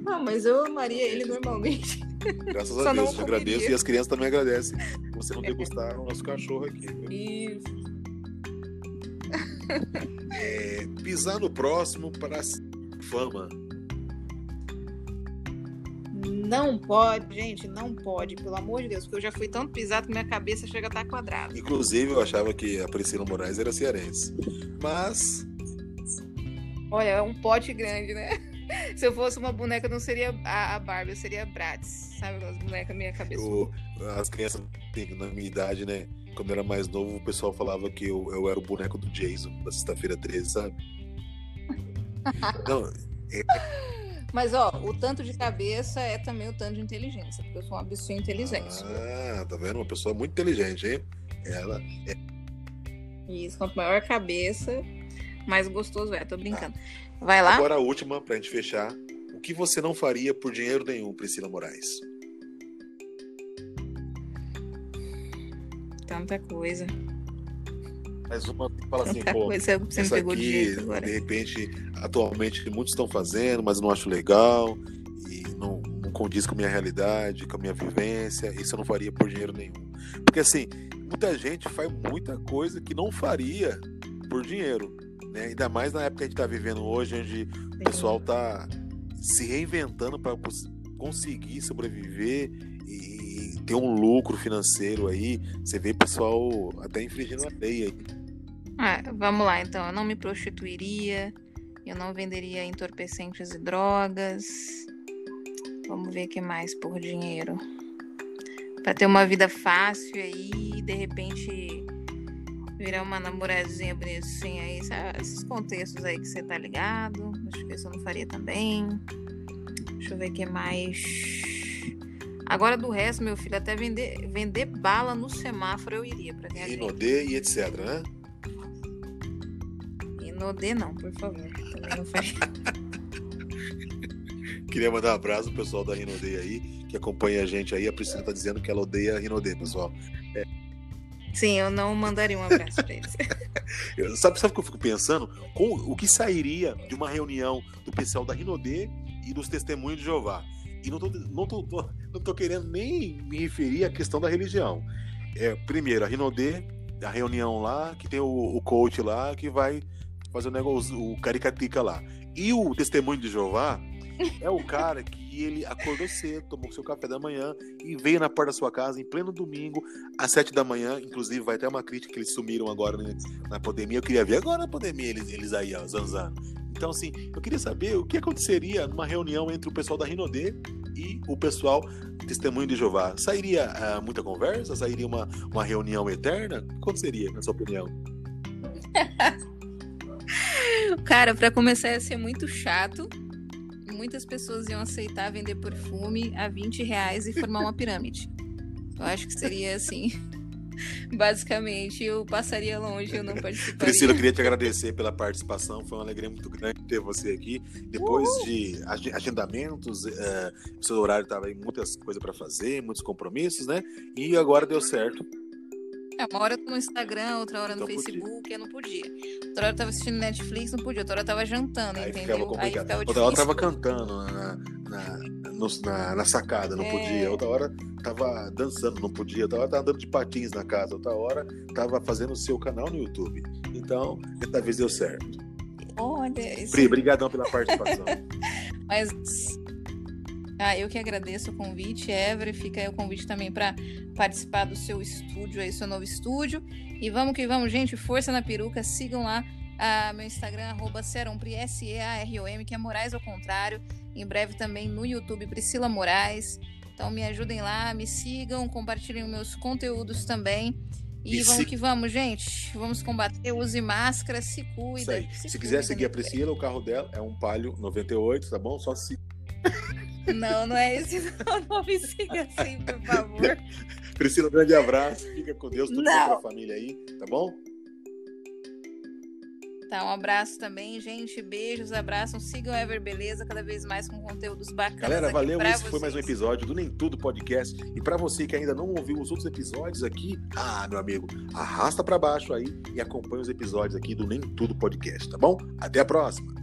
Ah, mas eu amaria ele normalmente. Graças a Deus, eu agradeço e as crianças também agradecem você não degustar o nosso cachorro aqui. Viu? Isso. É, pisar no próximo para fama. Não pode, gente, não pode, pelo amor de Deus, porque eu já fui tanto pisado que minha cabeça chega a estar quadrada. Inclusive, eu achava que a Priscila Moraes era cearense. Mas. Olha, é um pote grande, né? Se eu fosse uma boneca, não seria a, Barbie, eu seria a Bratz, sabe? As bonecas minha cabeça. As crianças na minha idade, né? Quando eu era mais novo, o pessoal falava que eu, eu era o boneco do Jason, da sexta-feira 13, sabe? não, é, mas, ó, o tanto de cabeça é também o tanto de inteligência, porque eu sou uma pessoa inteligente. Ah, tá vendo? Uma pessoa muito inteligente, hein? Ela é. Isso, quanto maior a cabeça, mais gostoso é. Tô brincando. Ah. Vai lá. Agora a última, pra gente fechar. O que você não faria por dinheiro nenhum, Priscila Moraes? Tanta coisa. Mas uma fala assim, pô, coisa, você essa aqui, de, de, repente, atualmente muitos estão fazendo, mas não acho legal e não, não condiz com a minha realidade, com a minha vivência, isso eu não faria por dinheiro nenhum. Porque assim, muita gente faz muita coisa que não faria por dinheiro, né? Ainda mais na época que a gente está vivendo hoje, onde Sim. o pessoal está se reinventando para conseguir sobreviver ter um lucro financeiro aí. Você vê pessoal até infringindo a lei aí. Ah, vamos lá, então. Eu não me prostituiria, eu não venderia entorpecentes e drogas. Vamos ver o que mais por dinheiro. Para ter uma vida fácil aí, de repente virar uma namoradinha bonitinha aí, sabe? esses contextos aí que você tá ligado. Acho que isso eu não faria também. Deixa eu ver o que mais. Agora do resto, meu filho, até vender, vender bala no semáforo eu iria para ganhar Inodê e etc, né? No D não, por favor. Não Queria mandar um abraço pro pessoal da Rinodê aí, que acompanha a gente aí. A Priscila tá dizendo que ela odeia a Rinodê, pessoal. É. Sim, eu não mandaria um abraço pra eles. sabe, sabe o que eu fico pensando? Com o que sairia de uma reunião do pessoal da Rinodê e dos testemunhos de Jeová? E não tô, não tô, tô, não tô querendo nem me referir à questão da religião. É, primeiro, a Rinodê, a reunião lá, que tem o, o coach lá que vai fazer o negócio, o caricatica lá. E o testemunho de Jeová é o cara que ele acordou cedo, tomou seu café da manhã e veio na porta da sua casa em pleno domingo, às sete da manhã. Inclusive, vai ter uma crítica que eles sumiram agora né, na pandemia. Eu queria ver agora na pandemia eles, eles aí, ó, zanzando. Então, assim, eu queria saber o que aconteceria numa reunião entre o pessoal da Rinodê e o pessoal Testemunho de Jeová. Sairia uh, muita conversa? Sairia uma, uma reunião eterna? O que aconteceria, na sua opinião? Cara, para começar ia ser muito chato. Muitas pessoas iam aceitar vender perfume a 20 reais e formar uma pirâmide. Eu acho que seria assim. Basicamente, eu passaria longe, eu não participaria. Priscila, eu queria te agradecer pela participação. Foi uma alegria muito grande ter você aqui. Depois Uhul. de agendamentos, uh, seu horário estava aí muitas coisas para fazer, muitos compromissos, né? E agora deu certo. É, uma hora no Instagram, outra hora no então Facebook, podia. eu não podia. Outra hora eu tava assistindo Netflix, não podia. Outra hora eu tava jantando, Aí entendeu? Ficava Aí ficava outra hora eu tava cantando na, na, na, na, sacada, não é... podia. Outra hora tava dançando, não podia. Outra hora tava andando de patins na casa. Outra hora tava fazendo o seu canal no YouTube. Então, dessa vez deu certo. Olha, isso... Pri, obrigadão pela participação. Mas ah, eu que agradeço o convite, Evra. Fica aí o convite também para participar do seu estúdio aí, seu novo estúdio. E vamos que vamos, gente. Força na peruca. Sigam lá ah, meu Instagram, arroba Serompri, S-E-A-R-O-M, que é Moraes ao contrário. Em breve também no YouTube, Priscila Moraes. Então me ajudem lá, me sigam, compartilhem meus conteúdos também. E, e vamos se... que vamos, gente. Vamos combater, use máscara, se cuida. Se, se quiser seguir a Priscila, o carro dela é um Palio 98, tá bom? Só se não, não é esse não. Não me siga assim, por favor. Priscila, um grande abraço. Fica com Deus, tudo bom pra família aí, tá bom? Tá, um abraço também, gente. Beijos, abraços. Sigam a Ever Beleza cada vez mais com conteúdos bacanas. Galera, valeu. Esse vocês. foi mais um episódio do Nem Tudo Podcast. E para você que ainda não ouviu os outros episódios aqui, ah, meu amigo, arrasta para baixo aí e acompanha os episódios aqui do Nem Tudo Podcast, tá bom? Até a próxima.